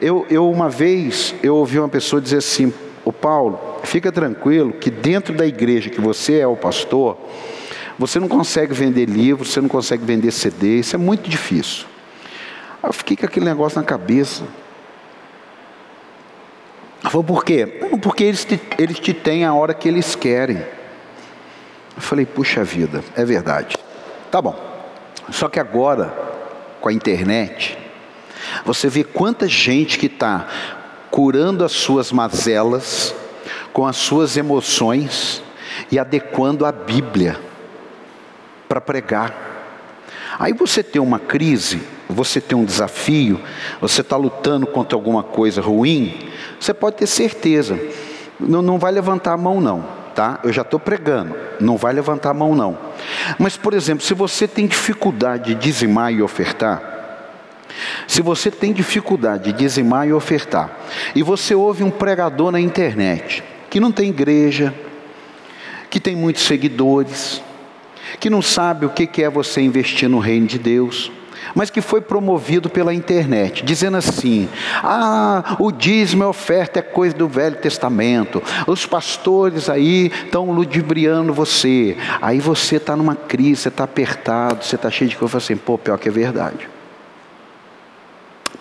Eu, eu uma vez eu ouvi uma pessoa dizer assim, o Paulo, fica tranquilo que dentro da igreja que você é o pastor, você não consegue vender livros, você não consegue vender CD, isso é muito difícil. Eu fiquei com aquele negócio na cabeça. Falou, por quê? Porque eles te, eles te têm a hora que eles querem. Eu falei, puxa vida, é verdade. Tá bom. Só que agora, com a internet, você vê quanta gente que está curando as suas mazelas com as suas emoções e adequando a Bíblia para pregar. Aí você tem uma crise, você tem um desafio, você está lutando contra alguma coisa ruim, você pode ter certeza, não, não vai levantar a mão não, tá? Eu já estou pregando, não vai levantar a mão não. Mas, por exemplo, se você tem dificuldade de dizimar e ofertar, se você tem dificuldade de dizimar e ofertar, e você ouve um pregador na internet, que não tem igreja, que tem muitos seguidores, que não sabe o que é você investir no reino de Deus, mas que foi promovido pela internet, dizendo assim: ah, o dízimo e oferta é coisa do Velho Testamento, os pastores aí estão ludibriando você, aí você está numa crise, você está apertado, você está cheio de coisa, assim, pô, pior que é verdade.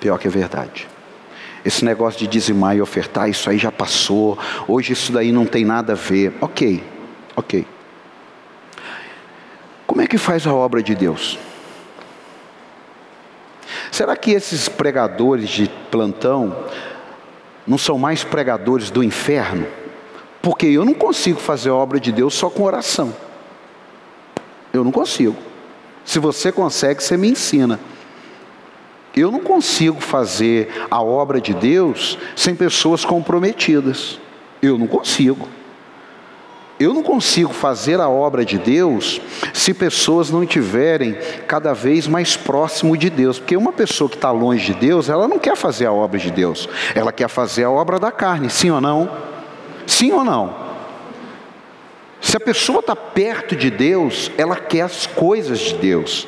Pior que é verdade. Esse negócio de dizimar e ofertar, isso aí já passou, hoje isso daí não tem nada a ver. Ok, ok. Como é que faz a obra de Deus? Será que esses pregadores de plantão não são mais pregadores do inferno? Porque eu não consigo fazer a obra de Deus só com oração. Eu não consigo. Se você consegue, você me ensina. Eu não consigo fazer a obra de Deus sem pessoas comprometidas. Eu não consigo. Eu não consigo fazer a obra de Deus se pessoas não estiverem cada vez mais próximo de Deus. Porque uma pessoa que está longe de Deus, ela não quer fazer a obra de Deus, ela quer fazer a obra da carne, sim ou não? Sim ou não? Se a pessoa está perto de Deus, ela quer as coisas de Deus.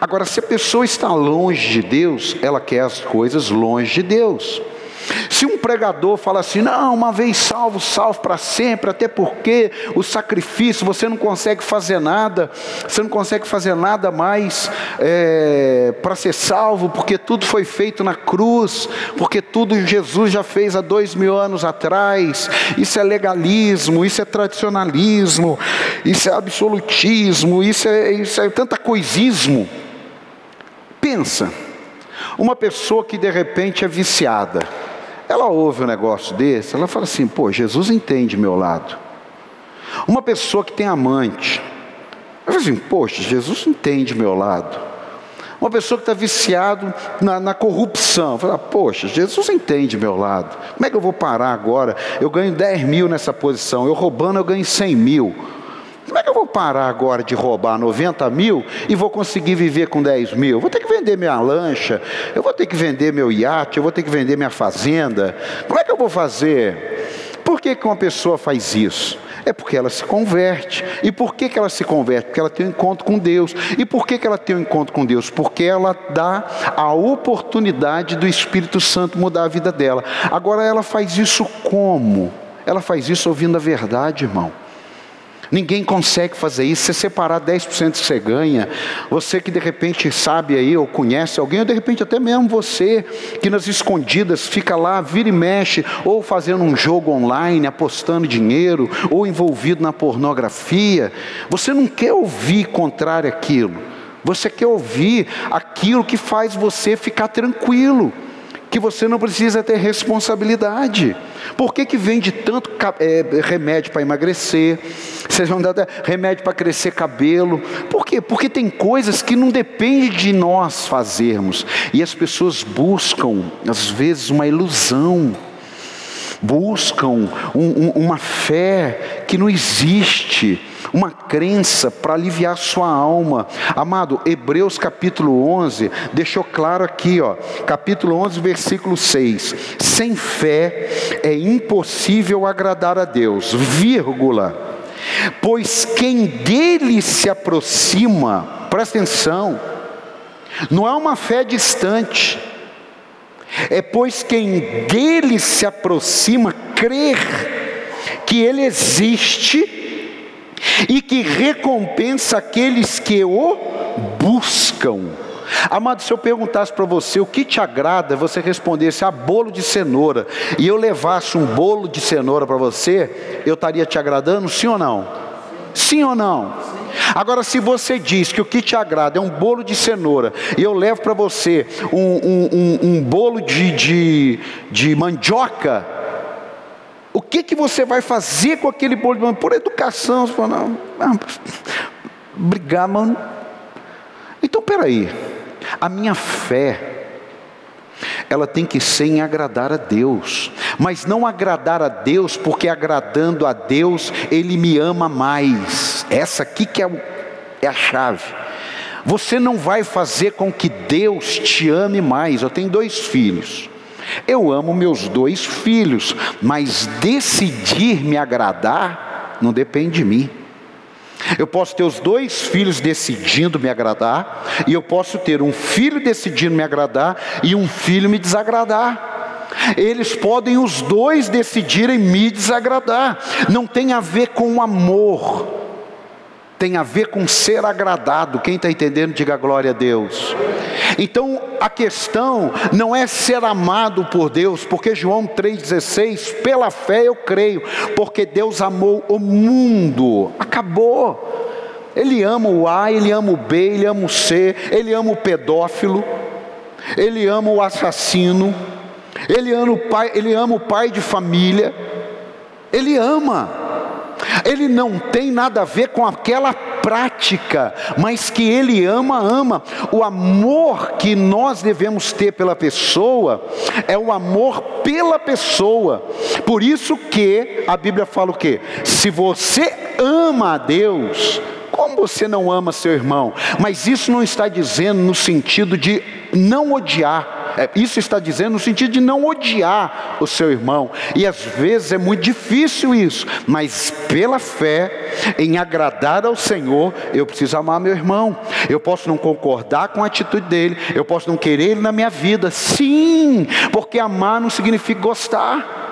Agora, se a pessoa está longe de Deus, ela quer as coisas longe de Deus. Se um pregador fala assim, não, uma vez salvo, salvo para sempre, até porque o sacrifício, você não consegue fazer nada, você não consegue fazer nada mais é, para ser salvo, porque tudo foi feito na cruz, porque tudo Jesus já fez há dois mil anos atrás, isso é legalismo, isso é tradicionalismo, isso é absolutismo, isso é, isso é tanta coisismo. Pensa, uma pessoa que de repente é viciada, ela ouve um negócio desse, ela fala assim: pô, Jesus entende meu lado. Uma pessoa que tem amante, ela fala assim: poxa, Jesus entende meu lado. Uma pessoa que está viciado na, na, corrupção, fala, poxa, Jesus entende meu lado. Como é que eu vou parar agora? Eu ganho 10 mil nessa posição, eu roubando eu ganho 100 mil. Como é que eu vou parar agora de roubar 90 mil e vou conseguir viver com 10 mil? Vou ter que vender minha lancha, eu vou ter que vender meu iate, eu vou ter que vender minha fazenda. Como é que eu vou fazer? Por que, que uma pessoa faz isso? É porque ela se converte. E por que, que ela se converte? Porque ela tem um encontro com Deus. E por que, que ela tem um encontro com Deus? Porque ela dá a oportunidade do Espírito Santo mudar a vida dela. Agora ela faz isso como? Ela faz isso ouvindo a verdade, irmão. Ninguém consegue fazer isso. Você separar 10% que você ganha, você que de repente sabe aí ou conhece alguém, ou de repente até mesmo você que nas escondidas fica lá, vira e mexe, ou fazendo um jogo online, apostando dinheiro, ou envolvido na pornografia, você não quer ouvir contrário àquilo. Você quer ouvir aquilo que faz você ficar tranquilo que você não precisa ter responsabilidade. Por que, que vende tanto é, remédio para emagrecer? Vocês vão dar remédio para crescer cabelo. Por quê? Porque tem coisas que não dependem de nós fazermos. E as pessoas buscam, às vezes, uma ilusão. Buscam um, um, uma fé que não existe uma crença para aliviar sua alma. Amado, Hebreus capítulo 11 deixou claro aqui, ó, capítulo 11, versículo 6. Sem fé é impossível agradar a Deus, vírgula. Pois quem dele se aproxima, presta atenção, não é uma fé distante, É pois quem dele se aproxima crer que ele existe e que recompensa aqueles que o buscam. Amado, se eu perguntasse para você o que te agrada, você respondesse a ah, bolo de cenoura, e eu levasse um bolo de cenoura para você, eu estaria te agradando, sim ou não? Sim ou não? Agora, se você diz que o que te agrada é um bolo de cenoura, e eu levo para você um, um, um, um, bolo de, de, de mandioca, o que, que você vai fazer com aquele bolo de? Por educação, você fala, não, não, brigar, mano. Então, peraí. A minha fé, ela tem que ser em agradar a Deus, mas não agradar a Deus, porque agradando a Deus, Ele me ama mais. Essa aqui que é, o, é a chave. Você não vai fazer com que Deus te ame mais. Eu tenho dois filhos. Eu amo meus dois filhos, mas decidir me agradar não depende de mim. Eu posso ter os dois filhos decidindo me agradar, e eu posso ter um filho decidindo me agradar e um filho me desagradar. Eles podem os dois decidirem me desagradar. Não tem a ver com amor, tem a ver com ser agradado. Quem está entendendo, diga glória a Deus. Então a questão não é ser amado por Deus, porque João 3,16, pela fé eu creio, porque Deus amou o mundo, acabou. Ele ama o A, ele ama o B, ele ama o C, ele ama o pedófilo, ele ama o assassino, ele ama o pai, ele ama o pai de família, ele ama. Ele não tem nada a ver com aquela prática, mas que ele ama, ama. O amor que nós devemos ter pela pessoa é o amor pela pessoa. Por isso que a Bíblia fala o quê? Se você ama a Deus, como você não ama seu irmão? Mas isso não está dizendo no sentido de não odiar. É, isso está dizendo no sentido de não odiar o seu irmão. E às vezes é muito difícil isso, mas pela fé, em agradar ao Senhor, eu preciso amar meu irmão. Eu posso não concordar com a atitude dele, eu posso não querer ele na minha vida. Sim, porque amar não significa gostar.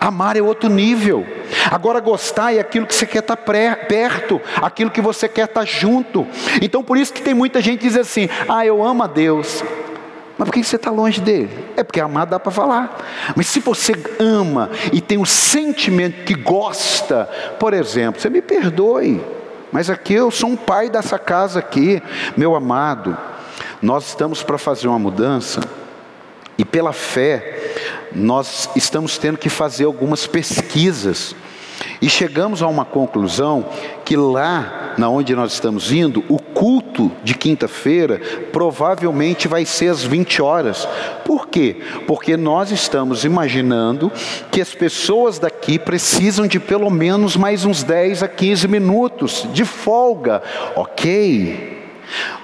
Amar é outro nível. Agora, gostar é aquilo que você quer estar perto, aquilo que você quer estar junto. Então, por isso que tem muita gente que diz assim: Ah, eu amo a Deus. Mas por que você está longe dele? É porque amar dá para falar. Mas se você ama e tem um sentimento que gosta, por exemplo, você me perdoe, mas aqui eu sou um pai dessa casa aqui, meu amado. Nós estamos para fazer uma mudança e pela fé nós estamos tendo que fazer algumas pesquisas e chegamos a uma conclusão que lá na onde nós estamos indo, o culto de quinta-feira provavelmente vai ser às 20 horas. Por quê? Porque nós estamos imaginando que as pessoas daqui precisam de pelo menos mais uns 10 a 15 minutos de folga. OK?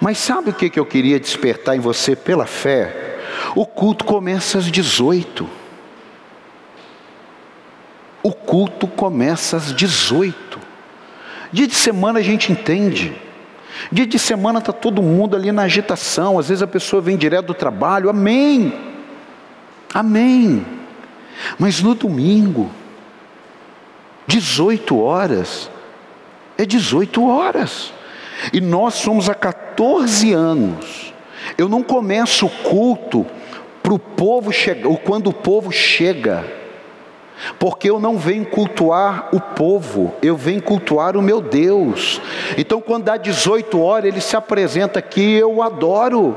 Mas sabe o que eu queria despertar em você pela fé? O culto começa às 18 o culto começa às 18. Dia de semana a gente entende. Dia de semana está todo mundo ali na agitação. Às vezes a pessoa vem direto do trabalho. Amém. Amém. Mas no domingo, 18 horas, é 18 horas. E nós somos há 14 anos. Eu não começo o culto para o povo chegar, quando o povo chega. Porque eu não venho cultuar o povo, eu venho cultuar o meu Deus. Então, quando dá 18 horas, ele se apresenta aqui, eu adoro.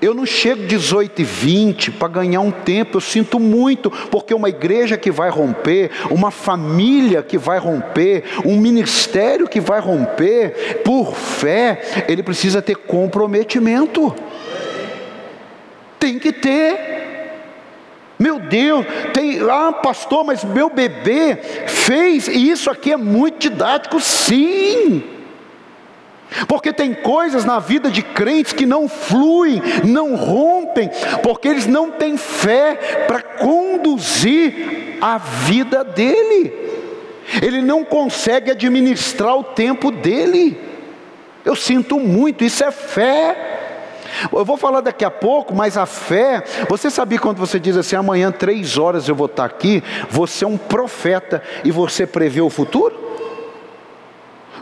Eu não chego 18 e 20 para ganhar um tempo, eu sinto muito, porque uma igreja que vai romper, uma família que vai romper, um ministério que vai romper, por fé, ele precisa ter comprometimento. Tem que ter. Meu Deus, tem, ah, pastor, mas meu bebê fez, e isso aqui é muito didático, sim. Porque tem coisas na vida de crentes que não fluem, não rompem, porque eles não têm fé para conduzir a vida dele. Ele não consegue administrar o tempo dele. Eu sinto muito, isso é fé. Eu vou falar daqui a pouco, mas a fé, você sabia quando você diz assim, amanhã três horas eu vou estar aqui, você é um profeta e você prevê o futuro?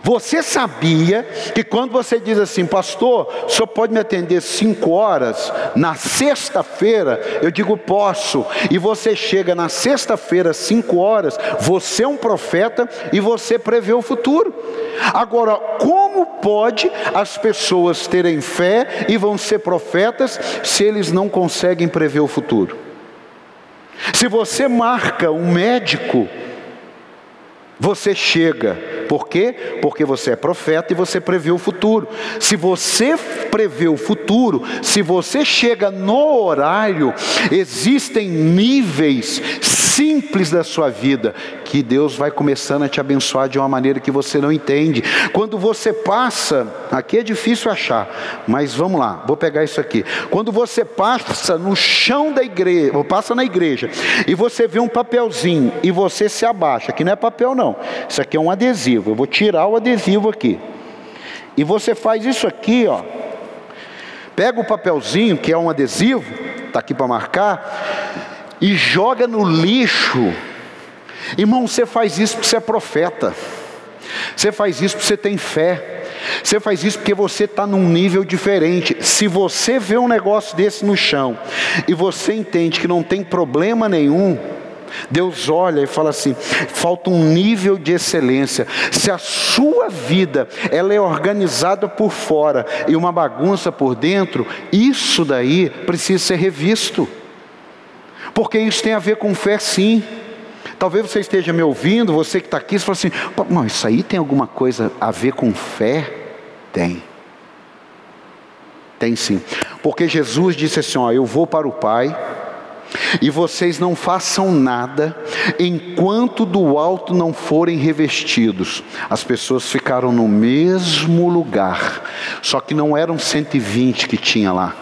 Você sabia que quando você diz assim, pastor, o senhor pode me atender cinco horas na sexta-feira? Eu digo, posso. E você chega na sexta-feira, cinco horas, você é um profeta e você prevê o futuro. Agora, como pode as pessoas terem fé e vão ser profetas se eles não conseguem prever o futuro? Se você marca um médico, você chega por quê? Porque você é profeta e você prevê o futuro. Se você prevê o futuro, se você chega no horário, existem níveis simples da sua vida que Deus vai começando a te abençoar de uma maneira que você não entende. Quando você passa, aqui é difícil achar, mas vamos lá, vou pegar isso aqui. Quando você passa no chão da igreja, ou passa na igreja, e você vê um papelzinho e você se abaixa, que não é papel não, isso aqui é um adesivo. Eu vou tirar o adesivo aqui. E você faz isso aqui, ó. Pega o papelzinho, que é um adesivo, está aqui para marcar, e joga no lixo. Irmão, você faz isso porque você é profeta. Você faz isso porque você tem fé. Você faz isso porque você está num nível diferente. Se você vê um negócio desse no chão e você entende que não tem problema nenhum, Deus olha e fala assim: falta um nível de excelência. Se a sua vida ela é organizada por fora e uma bagunça por dentro, isso daí precisa ser revisto porque isso tem a ver com fé sim. Talvez você esteja me ouvindo, você que está aqui, você fala assim: não, isso aí tem alguma coisa a ver com fé? Tem. Tem sim. Porque Jesus disse assim: ó, eu vou para o Pai. E vocês não façam nada enquanto do alto não forem revestidos. As pessoas ficaram no mesmo lugar, só que não eram 120 que tinha lá.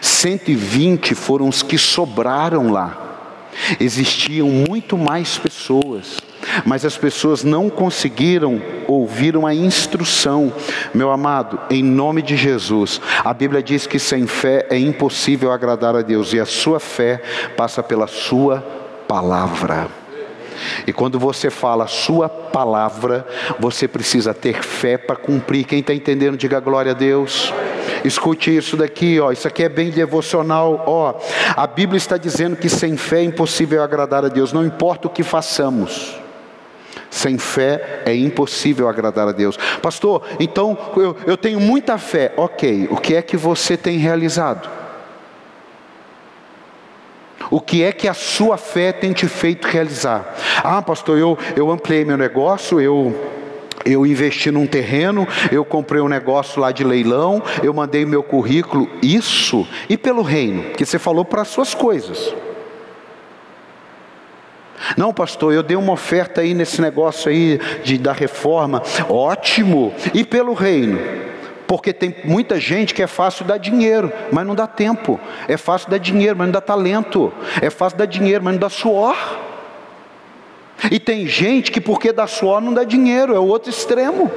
120 foram os que sobraram lá. Existiam muito mais pessoas, mas as pessoas não conseguiram ouvir uma instrução. Meu amado, em nome de Jesus, a Bíblia diz que sem fé é impossível agradar a Deus, e a sua fé passa pela sua palavra. E quando você fala a sua palavra, você precisa ter fé para cumprir. Quem está entendendo, diga glória a Deus. Escute isso daqui, ó. Isso aqui é bem devocional, ó. A Bíblia está dizendo que sem fé é impossível agradar a Deus, não importa o que façamos. Sem fé é impossível agradar a Deus. Pastor, então eu, eu tenho muita fé. Ok, o que é que você tem realizado? O que é que a sua fé tem te feito realizar? Ah, pastor, eu, eu ampliei meu negócio, eu eu investi num terreno, eu comprei um negócio lá de leilão, eu mandei meu currículo, isso, e pelo reino, que você falou para as suas coisas. Não, pastor, eu dei uma oferta aí nesse negócio aí de, da reforma, ótimo, e pelo reino? Porque tem muita gente que é fácil dar dinheiro, mas não dá tempo, é fácil dar dinheiro, mas não dá talento, é fácil dar dinheiro, mas não dá suor. E tem gente que porque dá suor não dá dinheiro, é o outro extremo.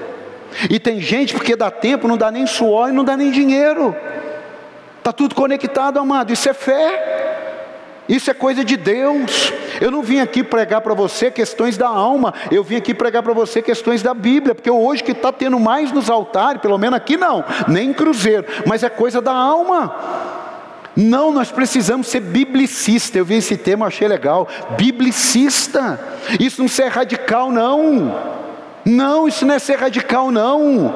E tem gente porque dá tempo, não dá nem suor e não dá nem dinheiro. Está tudo conectado, amado. Isso é fé. Isso é coisa de Deus. Eu não vim aqui pregar para você questões da alma, eu vim aqui pregar para você questões da Bíblia, porque hoje que está tendo mais nos altares, pelo menos aqui não, nem em cruzeiro, mas é coisa da alma. Não, nós precisamos ser biblicista. Eu vi esse tema, achei legal. Biblicista. Isso não é radical, não. Não, isso não é ser radical, não.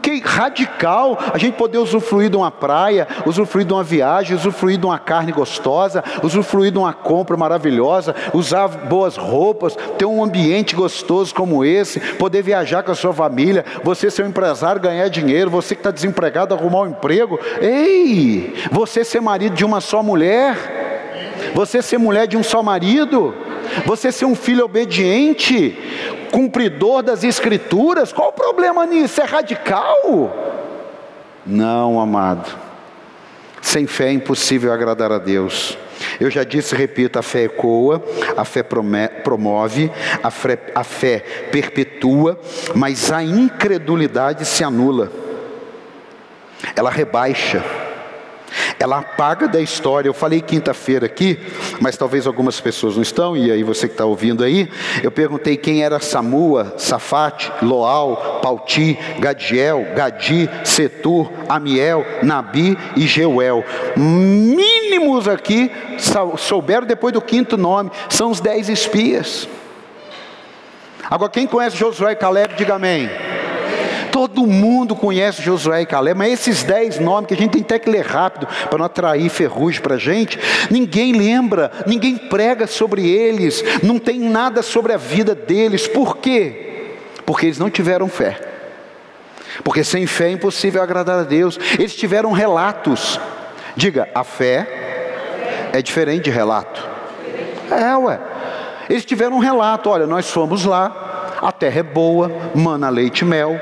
Que radical a gente poder usufruir de uma praia, usufruir de uma viagem, usufruir de uma carne gostosa, usufruir de uma compra maravilhosa, usar boas roupas, ter um ambiente gostoso como esse, poder viajar com a sua família, você ser um empresário, ganhar dinheiro, você que está desempregado, arrumar um emprego. Ei, você ser marido de uma só mulher, você ser mulher de um só marido, você ser um filho obediente cumpridor das Escrituras, qual o problema nisso? É radical? Não, amado. Sem fé é impossível agradar a Deus. Eu já disse, repito, a fé ecoa, a fé promove, a fé, a fé perpetua, mas a incredulidade se anula. Ela rebaixa. Ela apaga da história. Eu falei quinta-feira aqui, mas talvez algumas pessoas não estão, e aí você que está ouvindo aí, eu perguntei quem era Samua, Safate, Loal, Pauti, Gadiel, Gadi, Setur, Amiel, Nabi e Jeuel. Mínimos aqui souberam depois do quinto nome, são os dez espias. Agora, quem conhece Josué e Caleb, diga amém. Todo mundo conhece Josué e Caleb, mas esses dez nomes que a gente tem até que ler rápido para não atrair ferrugem para a gente, ninguém lembra, ninguém prega sobre eles, não tem nada sobre a vida deles. Por quê? Porque eles não tiveram fé. Porque sem fé é impossível agradar a Deus. Eles tiveram relatos. Diga, a fé é diferente de relato. É, ué. Eles tiveram um relato: olha, nós fomos lá, a terra é boa, mana, leite e mel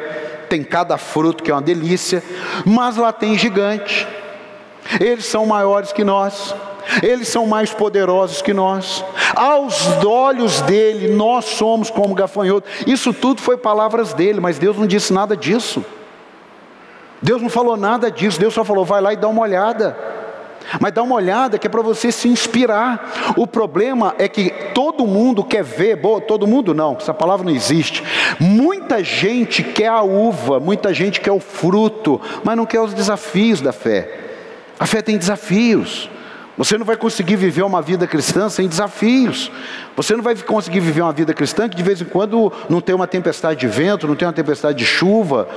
tem cada fruto que é uma delícia, mas lá tem gigante. Eles são maiores que nós. Eles são mais poderosos que nós. Aos olhos dele, nós somos como gafanhoto. Isso tudo foi palavras dele, mas Deus não disse nada disso. Deus não falou nada disso. Deus só falou: vai lá e dá uma olhada. Mas dá uma olhada que é para você se inspirar. O problema é que todo mundo quer ver, boa, todo mundo não, essa palavra não existe. Muita gente quer a uva, muita gente quer o fruto, mas não quer os desafios da fé. A fé tem desafios. Você não vai conseguir viver uma vida cristã sem desafios. Você não vai conseguir viver uma vida cristã que de vez em quando não tem uma tempestade de vento, não tem uma tempestade de chuva,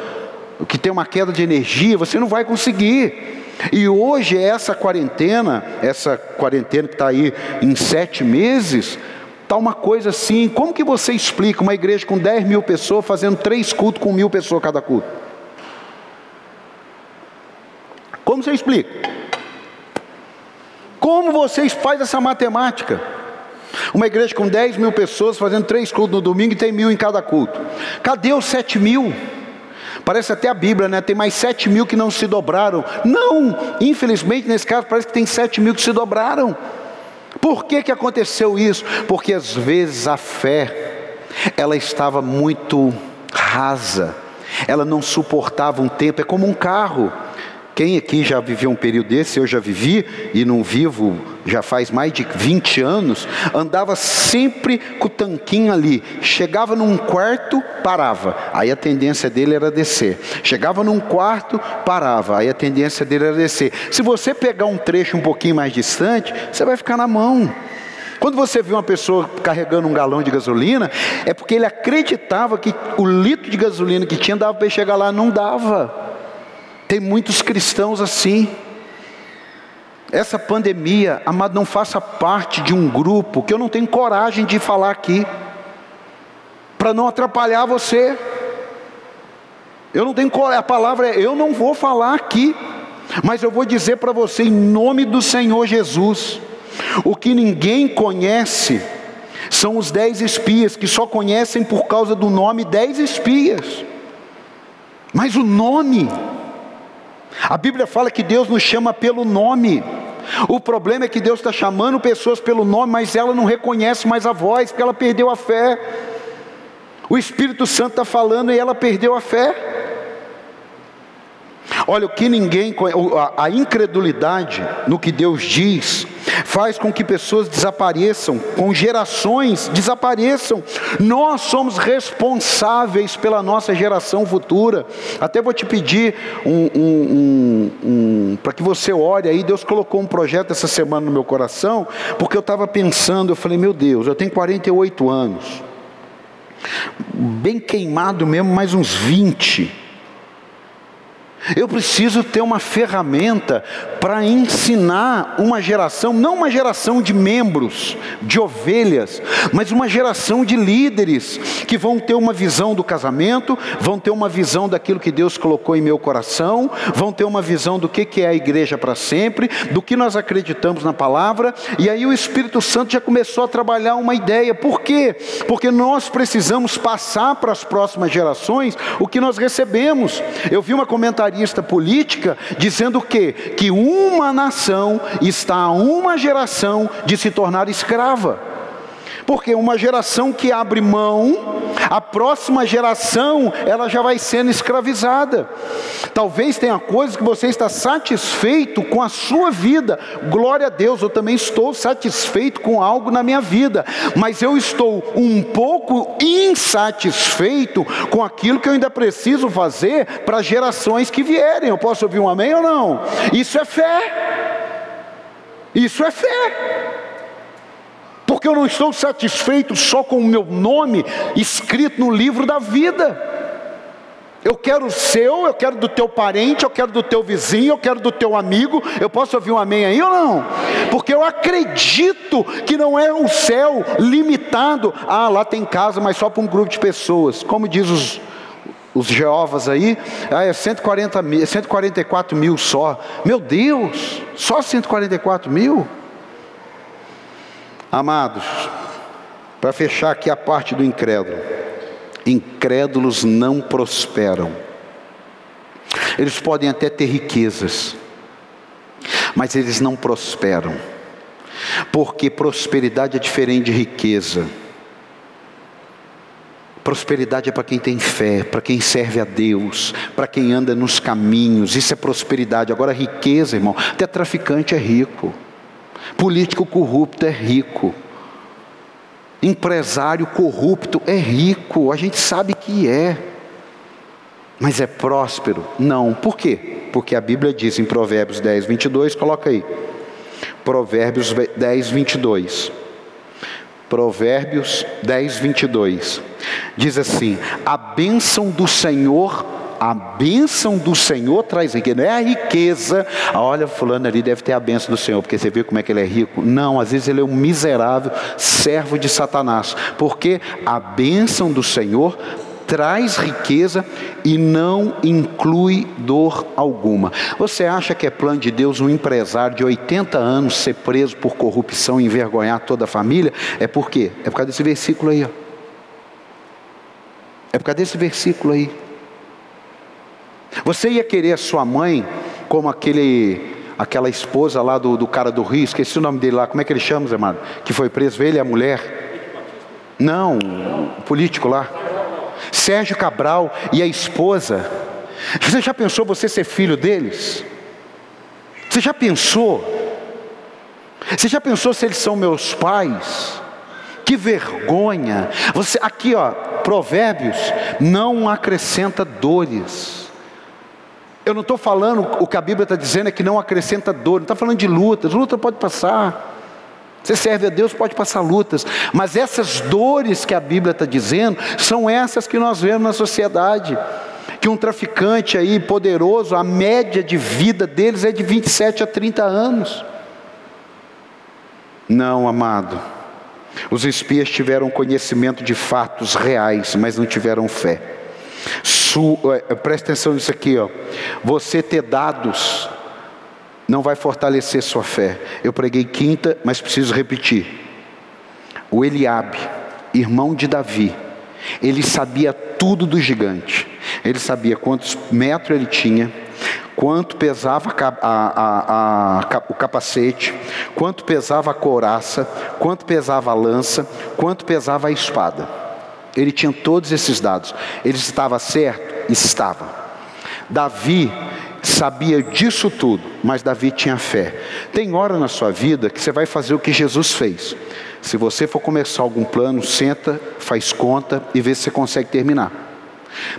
que tem uma queda de energia, você não vai conseguir. E hoje essa quarentena, essa quarentena que está aí em sete meses, está uma coisa assim, como que você explica uma igreja com 10 mil pessoas fazendo três cultos com mil pessoas cada culto? Como você explica? Como vocês faz essa matemática? Uma igreja com 10 mil pessoas fazendo três cultos no domingo e tem mil em cada culto. Cadê os sete mil? Parece até a Bíblia, né? Tem mais sete mil que não se dobraram. Não, infelizmente nesse caso parece que tem sete mil que se dobraram. Por que, que aconteceu isso? Porque às vezes a fé, ela estava muito rasa, ela não suportava um tempo, é como um carro. Quem aqui já viveu um período desse? Eu já vivi e não vivo já faz mais de 20 anos. Andava sempre com o tanquinho ali. Chegava num quarto, parava. Aí a tendência dele era descer. Chegava num quarto, parava. Aí a tendência dele era descer. Se você pegar um trecho um pouquinho mais distante, você vai ficar na mão. Quando você vê uma pessoa carregando um galão de gasolina, é porque ele acreditava que o litro de gasolina que tinha dava para chegar lá, não dava. Tem muitos cristãos assim. Essa pandemia, amado, não faça parte de um grupo que eu não tenho coragem de falar aqui, para não atrapalhar você. Eu não tenho coragem, a palavra é: eu não vou falar aqui, mas eu vou dizer para você, em nome do Senhor Jesus, o que ninguém conhece são os dez espias, que só conhecem por causa do nome dez espias, mas o nome, a Bíblia fala que Deus nos chama pelo nome. O problema é que Deus está chamando pessoas pelo nome, mas ela não reconhece mais a voz, porque ela perdeu a fé. O Espírito Santo está falando e ela perdeu a fé. Olha, o que ninguém, a incredulidade no que Deus diz, faz com que pessoas desapareçam, com gerações desapareçam. Nós somos responsáveis pela nossa geração futura. Até vou te pedir um, um, um, para que você ore aí. Deus colocou um projeto essa semana no meu coração, porque eu estava pensando, eu falei, meu Deus, eu tenho 48 anos, bem queimado mesmo, mais uns 20. Eu preciso ter uma ferramenta para ensinar uma geração, não uma geração de membros, de ovelhas, mas uma geração de líderes que vão ter uma visão do casamento, vão ter uma visão daquilo que Deus colocou em meu coração, vão ter uma visão do que é a igreja para sempre, do que nós acreditamos na palavra, e aí o Espírito Santo já começou a trabalhar uma ideia. Por quê? Porque nós precisamos passar para as próximas gerações o que nós recebemos. Eu vi uma comentarista comentarista política dizendo que que uma nação está a uma geração de se tornar escrava. Porque uma geração que abre mão, a próxima geração, ela já vai sendo escravizada. Talvez tenha coisas que você está satisfeito com a sua vida. Glória a Deus, eu também estou satisfeito com algo na minha vida, mas eu estou um pouco insatisfeito com aquilo que eu ainda preciso fazer para gerações que vierem. Eu posso ouvir um amém ou não? Isso é fé. Isso é fé porque eu não estou satisfeito só com o meu nome escrito no livro da vida. Eu quero o seu, eu quero do teu parente, eu quero do teu vizinho, eu quero do teu amigo. Eu posso ouvir um amém aí ou não? Porque eu acredito que não é o céu limitado. Ah, lá tem casa, mas só para um grupo de pessoas. Como diz os, os Jeovas aí, ah, é 140 mil, 144 mil só. Meu Deus, só 144 mil? Amados, para fechar aqui a parte do incrédulo, incrédulos não prosperam. Eles podem até ter riquezas, mas eles não prosperam, porque prosperidade é diferente de riqueza. Prosperidade é para quem tem fé, para quem serve a Deus, para quem anda nos caminhos, isso é prosperidade. Agora, riqueza, irmão, até traficante é rico. Político corrupto é rico. Empresário corrupto é rico, a gente sabe que é. Mas é próspero? Não. Por quê? Porque a Bíblia diz em Provérbios 10, 22, coloca aí. Provérbios 10, 22. Provérbios 10, 22. Diz assim: A bênção do Senhor a bênção do Senhor traz riqueza, não é a riqueza. Olha, fulano ali deve ter a bênção do Senhor, porque você vê como é que ele é rico. Não, às vezes ele é um miserável servo de Satanás, porque a bênção do Senhor traz riqueza e não inclui dor alguma. Você acha que é plano de Deus um empresário de 80 anos ser preso por corrupção e envergonhar toda a família? É por quê? É por causa desse versículo aí. Ó. É por causa desse versículo aí. Você ia querer a sua mãe como aquele, aquela esposa lá do, do cara do Rio, esqueci o nome dele lá, como é que ele chama, Zé Mário? Que foi preso, ele e a mulher? Não, o político lá. Sérgio Cabral e a esposa. Você já pensou você ser filho deles? Você já pensou? Você já pensou se eles são meus pais? Que vergonha! Você aqui, ó, Provérbios não acrescenta dores. Eu não estou falando, o que a Bíblia está dizendo é que não acrescenta dor, não está falando de lutas, luta pode passar. Você serve a Deus, pode passar lutas, mas essas dores que a Bíblia está dizendo são essas que nós vemos na sociedade. Que um traficante aí poderoso, a média de vida deles é de 27 a 30 anos. Não, amado. Os espias tiveram conhecimento de fatos reais, mas não tiveram fé. Su, é, presta atenção nisso aqui, ó. Você ter dados não vai fortalecer sua fé. Eu preguei quinta, mas preciso repetir. O Eliabe, irmão de Davi, ele sabia tudo do gigante. Ele sabia quantos metros ele tinha, quanto pesava a, a, a, o capacete, quanto pesava a couraça, quanto pesava a lança, quanto pesava a espada. Ele tinha todos esses dados. Ele estava certo? Estava. Davi sabia disso tudo, mas Davi tinha fé. Tem hora na sua vida que você vai fazer o que Jesus fez. Se você for começar algum plano, senta, faz conta e vê se você consegue terminar.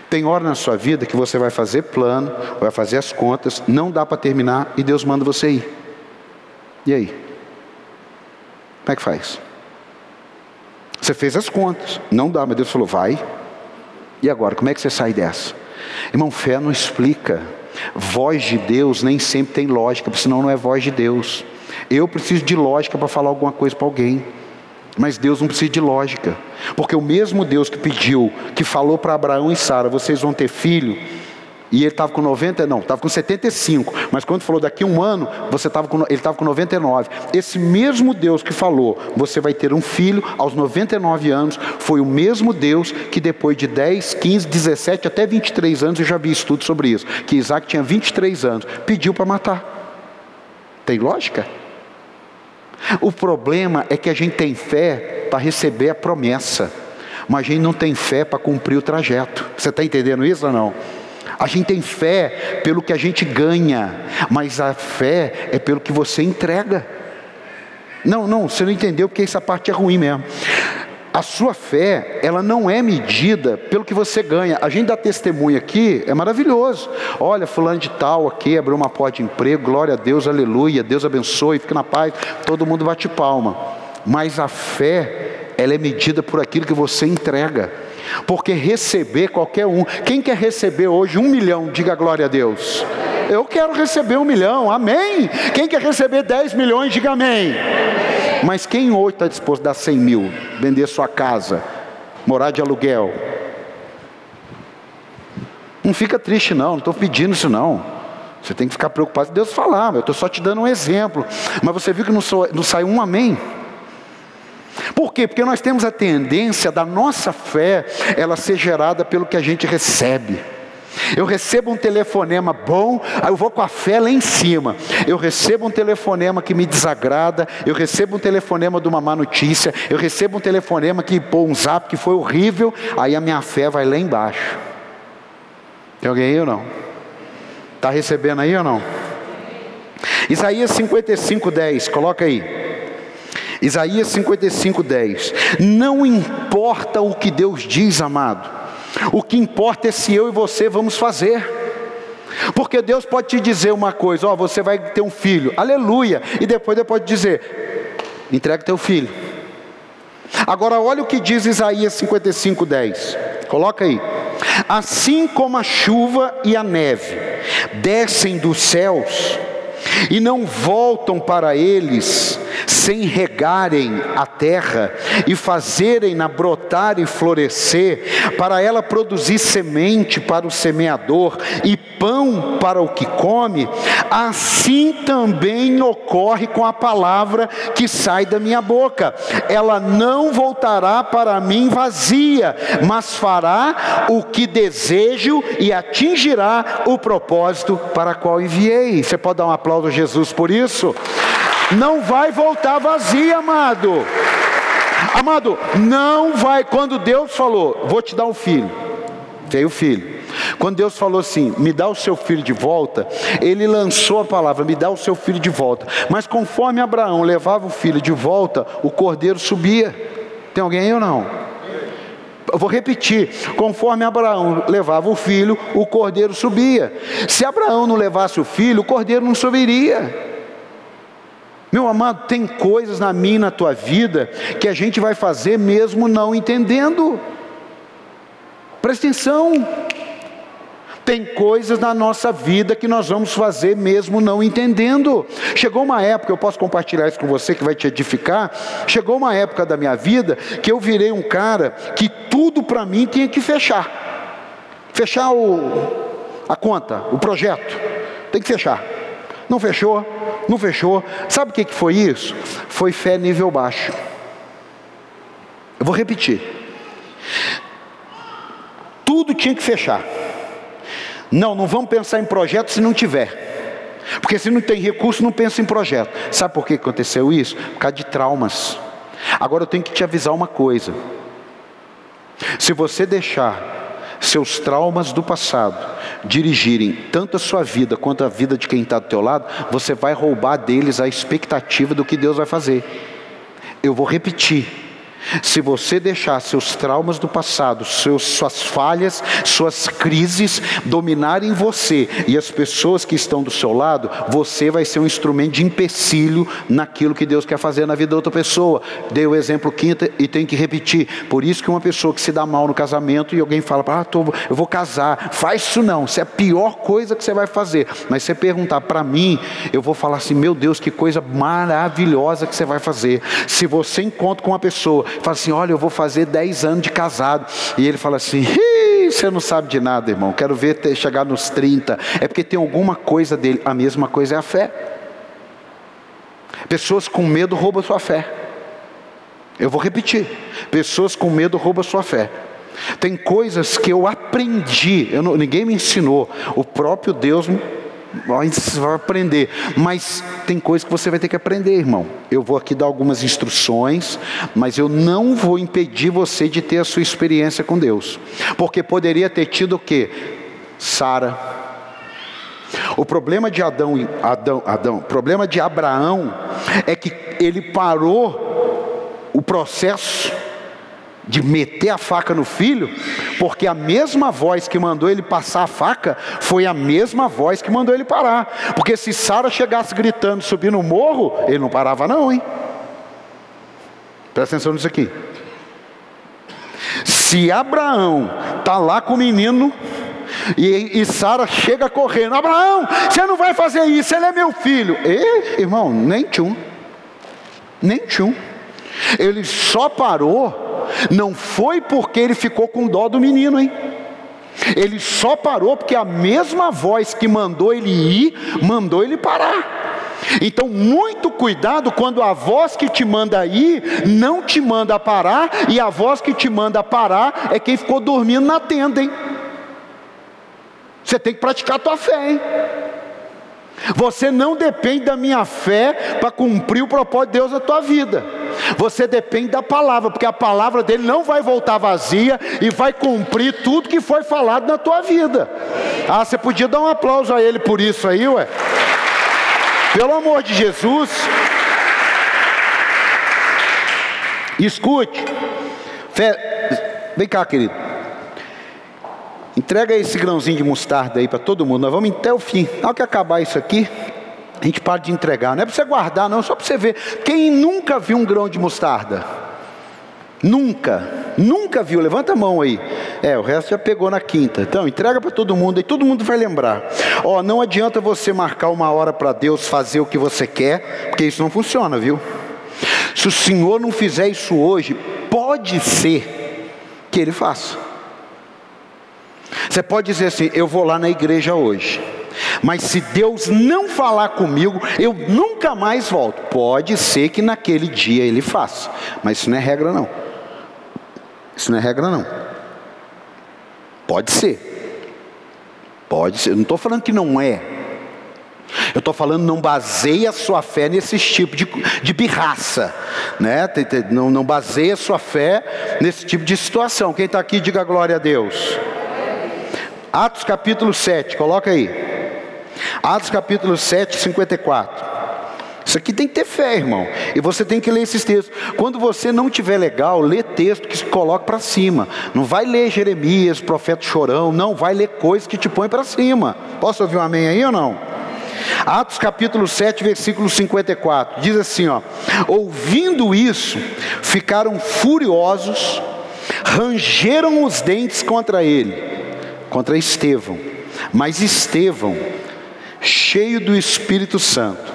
Tem hora na sua vida que você vai fazer plano, vai fazer as contas, não dá para terminar e Deus manda você ir. E aí? Como é que faz? Você fez as contas, não dá, mas Deus falou: vai. E agora, como é que você sai dessa? Irmão, fé não explica. Voz de Deus nem sempre tem lógica, senão não é voz de Deus. Eu preciso de lógica para falar alguma coisa para alguém. Mas Deus não precisa de lógica, porque o mesmo Deus que pediu, que falou para Abraão e Sara: vocês vão ter filho, e ele estava com 90, não, estava com 75. Mas quando falou daqui um ano, você tava com, ele estava com 99. Esse mesmo Deus que falou, você vai ter um filho aos 99 anos, foi o mesmo Deus que depois de 10, 15, 17, até 23 anos, eu já vi estudo sobre isso, que Isaac tinha 23 anos, pediu para matar. Tem lógica? O problema é que a gente tem fé para receber a promessa, mas a gente não tem fé para cumprir o trajeto. Você está entendendo isso ou não? A gente tem fé pelo que a gente ganha, mas a fé é pelo que você entrega. Não, não, você não entendeu porque essa parte é ruim mesmo. A sua fé, ela não é medida pelo que você ganha. A gente dá testemunho aqui, é maravilhoso. Olha, fulano de tal aqui abriu uma porta de emprego, glória a Deus, aleluia, Deus abençoe, fique na paz. Todo mundo bate palma. Mas a fé, ela é medida por aquilo que você entrega. Porque receber qualquer um, quem quer receber hoje um milhão, diga glória a Deus. Eu quero receber um milhão, amém. Quem quer receber dez milhões, diga amém. Mas quem hoje está disposto a dar 100 mil, vender sua casa, morar de aluguel? Não fica triste, não, não estou pedindo isso, não. Você tem que ficar preocupado se Deus falar, eu estou só te dando um exemplo. Mas você viu que não, sou, não saiu um amém? Por quê? Porque nós temos a tendência da nossa fé, ela ser gerada pelo que a gente recebe. Eu recebo um telefonema bom, aí eu vou com a fé lá em cima. Eu recebo um telefonema que me desagrada, eu recebo um telefonema de uma má notícia, eu recebo um telefonema que pô, um zap que foi horrível, aí a minha fé vai lá embaixo. Tem alguém aí ou não? Está recebendo aí ou não? Isaías 55, 10, coloca aí. Isaías 55, 10. Não importa o que Deus diz, amado o que importa é se eu e você vamos fazer. Porque Deus pode te dizer uma coisa, ó, oh, você vai ter um filho, aleluia, e depois Deus pode dizer, entrega teu filho. Agora olha o que diz Isaías 55, 10. Coloca aí. Assim como a chuva e a neve descem dos céus e não voltam para eles, sem regarem a terra e fazerem-na brotar e florescer, para ela produzir semente para o semeador e pão para o que come, assim também ocorre com a palavra que sai da minha boca. Ela não voltará para mim vazia, mas fará o que desejo e atingirá o propósito para qual enviei. Você pode dar um aplauso a Jesus por isso? Não vai voltar vazia, amado. Amado, não vai. Quando Deus falou, vou te dar um filho, veio o filho. Quando Deus falou assim, me dá o seu filho de volta, ele lançou a palavra, me dá o seu filho de volta. Mas conforme Abraão levava o filho de volta, o cordeiro subia. Tem alguém aí ou não? Eu vou repetir: conforme Abraão levava o filho, o cordeiro subia. Se Abraão não levasse o filho, o cordeiro não subiria. Meu amado, tem coisas na minha e na tua vida que a gente vai fazer mesmo não entendendo. Presta atenção. Tem coisas na nossa vida que nós vamos fazer mesmo não entendendo. Chegou uma época, eu posso compartilhar isso com você que vai te edificar. Chegou uma época da minha vida que eu virei um cara que tudo para mim tinha que fechar. Fechar o, a conta, o projeto. Tem que fechar. Não fechou, não fechou. Sabe o que foi isso? Foi fé nível baixo. Eu vou repetir. Tudo tinha que fechar. Não, não vamos pensar em projeto se não tiver. Porque se não tem recurso, não pensa em projeto. Sabe por que aconteceu isso? Por causa de traumas. Agora eu tenho que te avisar uma coisa. Se você deixar seus traumas do passado dirigirem tanto a sua vida quanto a vida de quem está do teu lado, você vai roubar deles a expectativa do que Deus vai fazer. Eu vou repetir. Se você deixar seus traumas do passado, seus, suas falhas, suas crises dominarem você e as pessoas que estão do seu lado, você vai ser um instrumento de empecilho naquilo que Deus quer fazer na vida da outra pessoa. Dei o exemplo quinta e tem que repetir. Por isso que uma pessoa que se dá mal no casamento e alguém fala, ah, tô, eu vou casar, faz isso não, isso é a pior coisa que você vai fazer. Mas você perguntar para mim, eu vou falar assim, meu Deus, que coisa maravilhosa que você vai fazer. Se você encontra com uma pessoa fala assim: Olha, eu vou fazer 10 anos de casado. E ele fala assim: Você não sabe de nada, irmão. Quero ver ter, chegar nos 30. É porque tem alguma coisa dele. A mesma coisa é a fé. Pessoas com medo roubam sua fé. Eu vou repetir: pessoas com medo roubam sua fé. Tem coisas que eu aprendi, eu não, ninguém me ensinou, o próprio Deus Você vai aprender, mas tem coisas que você vai ter que aprender, irmão. Eu vou aqui dar algumas instruções, mas eu não vou impedir você de ter a sua experiência com Deus, porque poderia ter tido o que? Sara. O problema de Adão, Adão, Adão, problema de Abraão é que ele parou o processo de meter a faca no filho, porque a mesma voz que mandou ele passar a faca foi a mesma voz que mandou ele parar. Porque se Sara chegasse gritando, subindo o morro, ele não parava, não, hein? Presta atenção nisso aqui. Se Abraão está lá com o menino e, e Sara chega correndo, Abraão, você não vai fazer isso, ele é meu filho. E, irmão, nem tchum, nem tchum. Ele só parou não foi porque ele ficou com dó do menino, hein? Ele só parou porque a mesma voz que mandou ele ir, mandou ele parar. Então, muito cuidado quando a voz que te manda ir não te manda parar, e a voz que te manda parar é quem ficou dormindo na tenda, hein? Você tem que praticar a tua fé, hein? Você não depende da minha fé para cumprir o propósito de Deus na tua vida. Você depende da palavra, porque a palavra dele não vai voltar vazia e vai cumprir tudo que foi falado na tua vida. Ah, você podia dar um aplauso a ele por isso aí, ué? Pelo amor de Jesus. Escute. Vem cá, querido. Entrega esse grãozinho de mostarda aí para todo mundo. Nós vamos até o fim. Na hora que acabar isso aqui, a gente para de entregar. Não é para você guardar, não, só para você ver. Quem nunca viu um grão de mostarda? Nunca, nunca viu. Levanta a mão aí. É, o resto já pegou na quinta. Então, entrega para todo mundo e todo mundo vai lembrar. Ó, não adianta você marcar uma hora para Deus fazer o que você quer, porque isso não funciona, viu? Se o Senhor não fizer isso hoje, pode ser que Ele faça. Você pode dizer assim: eu vou lá na igreja hoje. Mas se Deus não falar comigo, eu nunca mais volto. Pode ser que naquele dia ele faça, mas isso não é regra não. Isso não é regra não. Pode ser. Pode ser. Eu não estou falando que não é. Eu estou falando, não baseia a sua fé nesse tipo de, de birraça, né? Não, não baseia sua fé nesse tipo de situação. Quem está aqui, diga glória a Deus. Atos capítulo 7, coloca aí. Atos capítulo 7, 54. Isso aqui tem que ter fé, irmão. E você tem que ler esses textos. Quando você não tiver legal, lê texto que se coloca para cima. Não vai ler Jeremias, profeta chorão. Não, vai ler coisas que te põem para cima. Posso ouvir um amém aí ou não? Atos capítulo 7, versículo 54. Diz assim, ó: Ouvindo isso, ficaram furiosos, rangeram os dentes contra ele contra Estevão. Mas Estevão, cheio do Espírito Santo,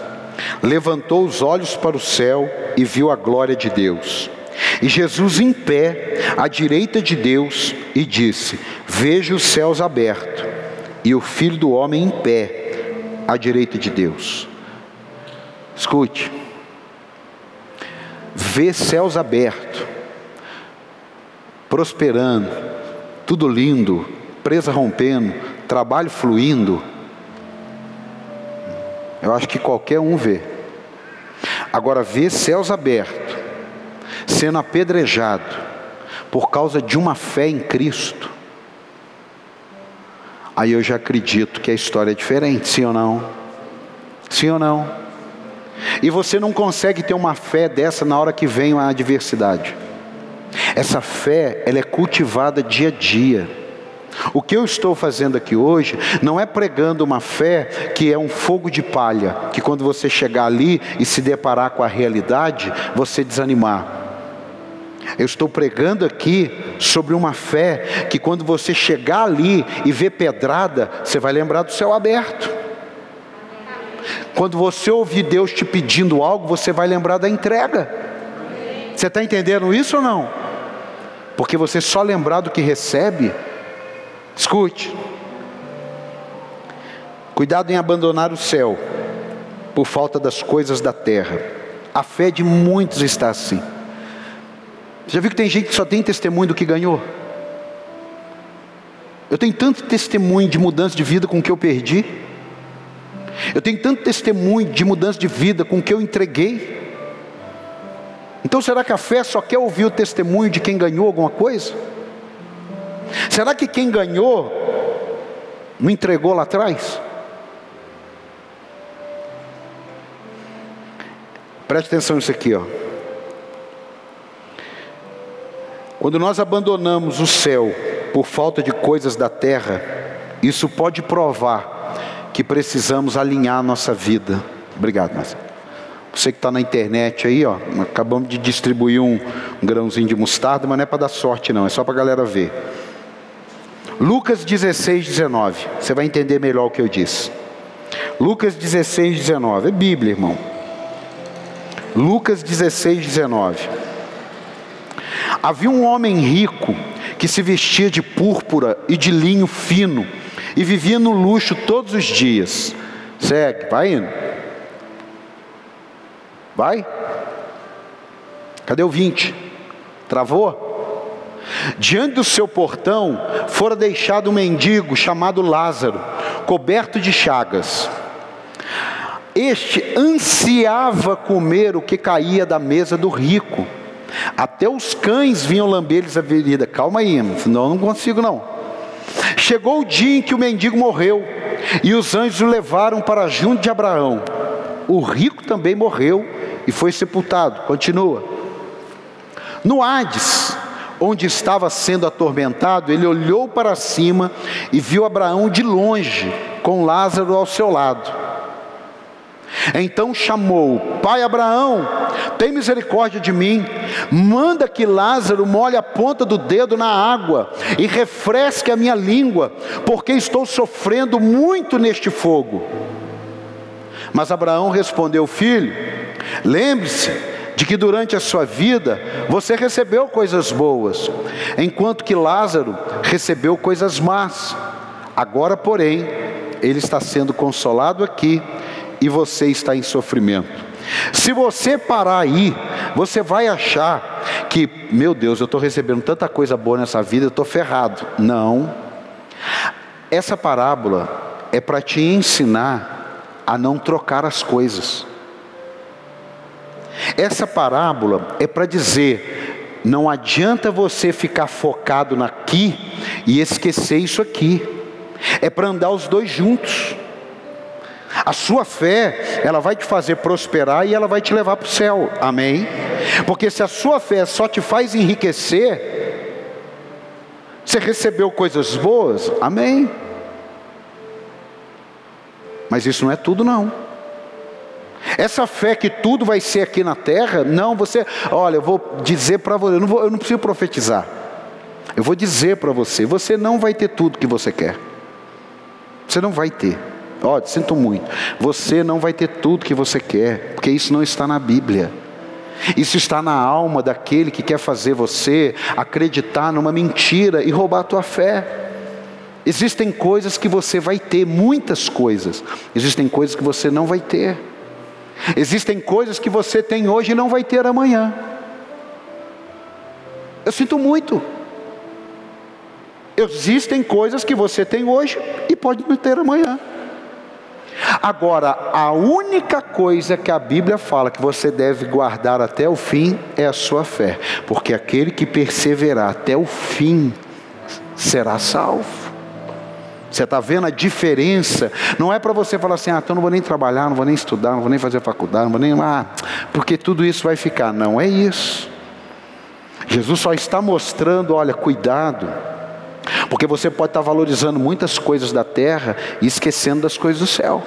levantou os olhos para o céu e viu a glória de Deus. E Jesus em pé, à direita de Deus, e disse: Veja os céus abertos e o Filho do Homem em pé, à direita de Deus. Escute, vê céus abertos, prosperando, tudo lindo, empresa rompendo, trabalho fluindo, eu acho que qualquer um vê. Agora, ver céus abertos, sendo apedrejado por causa de uma fé em Cristo, aí eu já acredito que a história é diferente, sim ou não? Sim ou não? E você não consegue ter uma fé dessa na hora que vem a adversidade. Essa fé, ela é cultivada dia a dia. O que eu estou fazendo aqui hoje não é pregando uma fé que é um fogo de palha, que quando você chegar ali e se deparar com a realidade, você desanimar. Eu estou pregando aqui sobre uma fé que quando você chegar ali e ver pedrada, você vai lembrar do céu aberto. Quando você ouvir Deus te pedindo algo, você vai lembrar da entrega. Você está entendendo isso ou não? Porque você só lembrar do que recebe, Escute. Cuidado em abandonar o céu por falta das coisas da terra. A fé de muitos está assim. Já viu que tem gente que só tem testemunho do que ganhou? Eu tenho tanto testemunho de mudança de vida com o que eu perdi. Eu tenho tanto testemunho de mudança de vida com o que eu entreguei. Então será que a fé só quer ouvir o testemunho de quem ganhou alguma coisa? Será que quem ganhou não entregou lá atrás? Preste atenção nisso aqui, ó. Quando nós abandonamos o céu por falta de coisas da terra, isso pode provar que precisamos alinhar a nossa vida. Obrigado, Marcelo. Você que está na internet aí, ó, acabamos de distribuir um, grãozinho de mostarda, mas não é para dar sorte, não, é só para a galera ver. Lucas 16, 19. Você vai entender melhor o que eu disse. Lucas 16, 19. É Bíblia, irmão. Lucas 16, 19. Havia um homem rico que se vestia de púrpura e de linho fino e vivia no luxo todos os dias. Segue, vai indo. Vai? Cadê o 20? Travou? Diante do seu portão fora deixado um mendigo chamado Lázaro, coberto de chagas. Este ansiava comer o que caía da mesa do rico. Até os cães vinham lamber-lhes a ferida. Calma aí, senão não consigo não. Chegou o dia em que o mendigo morreu, e os anjos o levaram para junto de Abraão. O rico também morreu e foi sepultado. Continua. No Hades, onde estava sendo atormentado, ele olhou para cima e viu Abraão de longe, com Lázaro ao seu lado. Então chamou: Pai Abraão, tem misericórdia de mim, manda que Lázaro molhe a ponta do dedo na água e refresque a minha língua, porque estou sofrendo muito neste fogo. Mas Abraão respondeu: Filho, lembre-se de que durante a sua vida você recebeu coisas boas, enquanto que Lázaro recebeu coisas más. Agora, porém, ele está sendo consolado aqui e você está em sofrimento. Se você parar aí, você vai achar que, meu Deus, eu estou recebendo tanta coisa boa nessa vida, eu estou ferrado. Não. Essa parábola é para te ensinar a não trocar as coisas. Essa parábola é para dizer: não adianta você ficar focado naqui e esquecer isso aqui. É para andar os dois juntos. A sua fé, ela vai te fazer prosperar e ela vai te levar para o céu. Amém? Porque se a sua fé só te faz enriquecer, você recebeu coisas boas, amém. Mas isso não é tudo não. Essa fé que tudo vai ser aqui na terra, não, você, olha, eu vou dizer para você, eu não, vou, eu não preciso profetizar. Eu vou dizer para você, você não vai ter tudo que você quer. Você não vai ter. Olha, sinto muito. Você não vai ter tudo que você quer, porque isso não está na Bíblia. Isso está na alma daquele que quer fazer você acreditar numa mentira e roubar a tua fé. Existem coisas que você vai ter, muitas coisas. Existem coisas que você não vai ter. Existem coisas que você tem hoje e não vai ter amanhã. Eu sinto muito. Existem coisas que você tem hoje e pode não ter amanhã. Agora, a única coisa que a Bíblia fala que você deve guardar até o fim é a sua fé, porque aquele que perseverar até o fim será salvo. Você está vendo a diferença? Não é para você falar assim, ah, então não vou nem trabalhar, não vou nem estudar, não vou nem fazer faculdade, não vou nem. Ah, porque tudo isso vai ficar. Não é isso. Jesus só está mostrando, olha, cuidado. Porque você pode estar valorizando muitas coisas da terra e esquecendo das coisas do céu.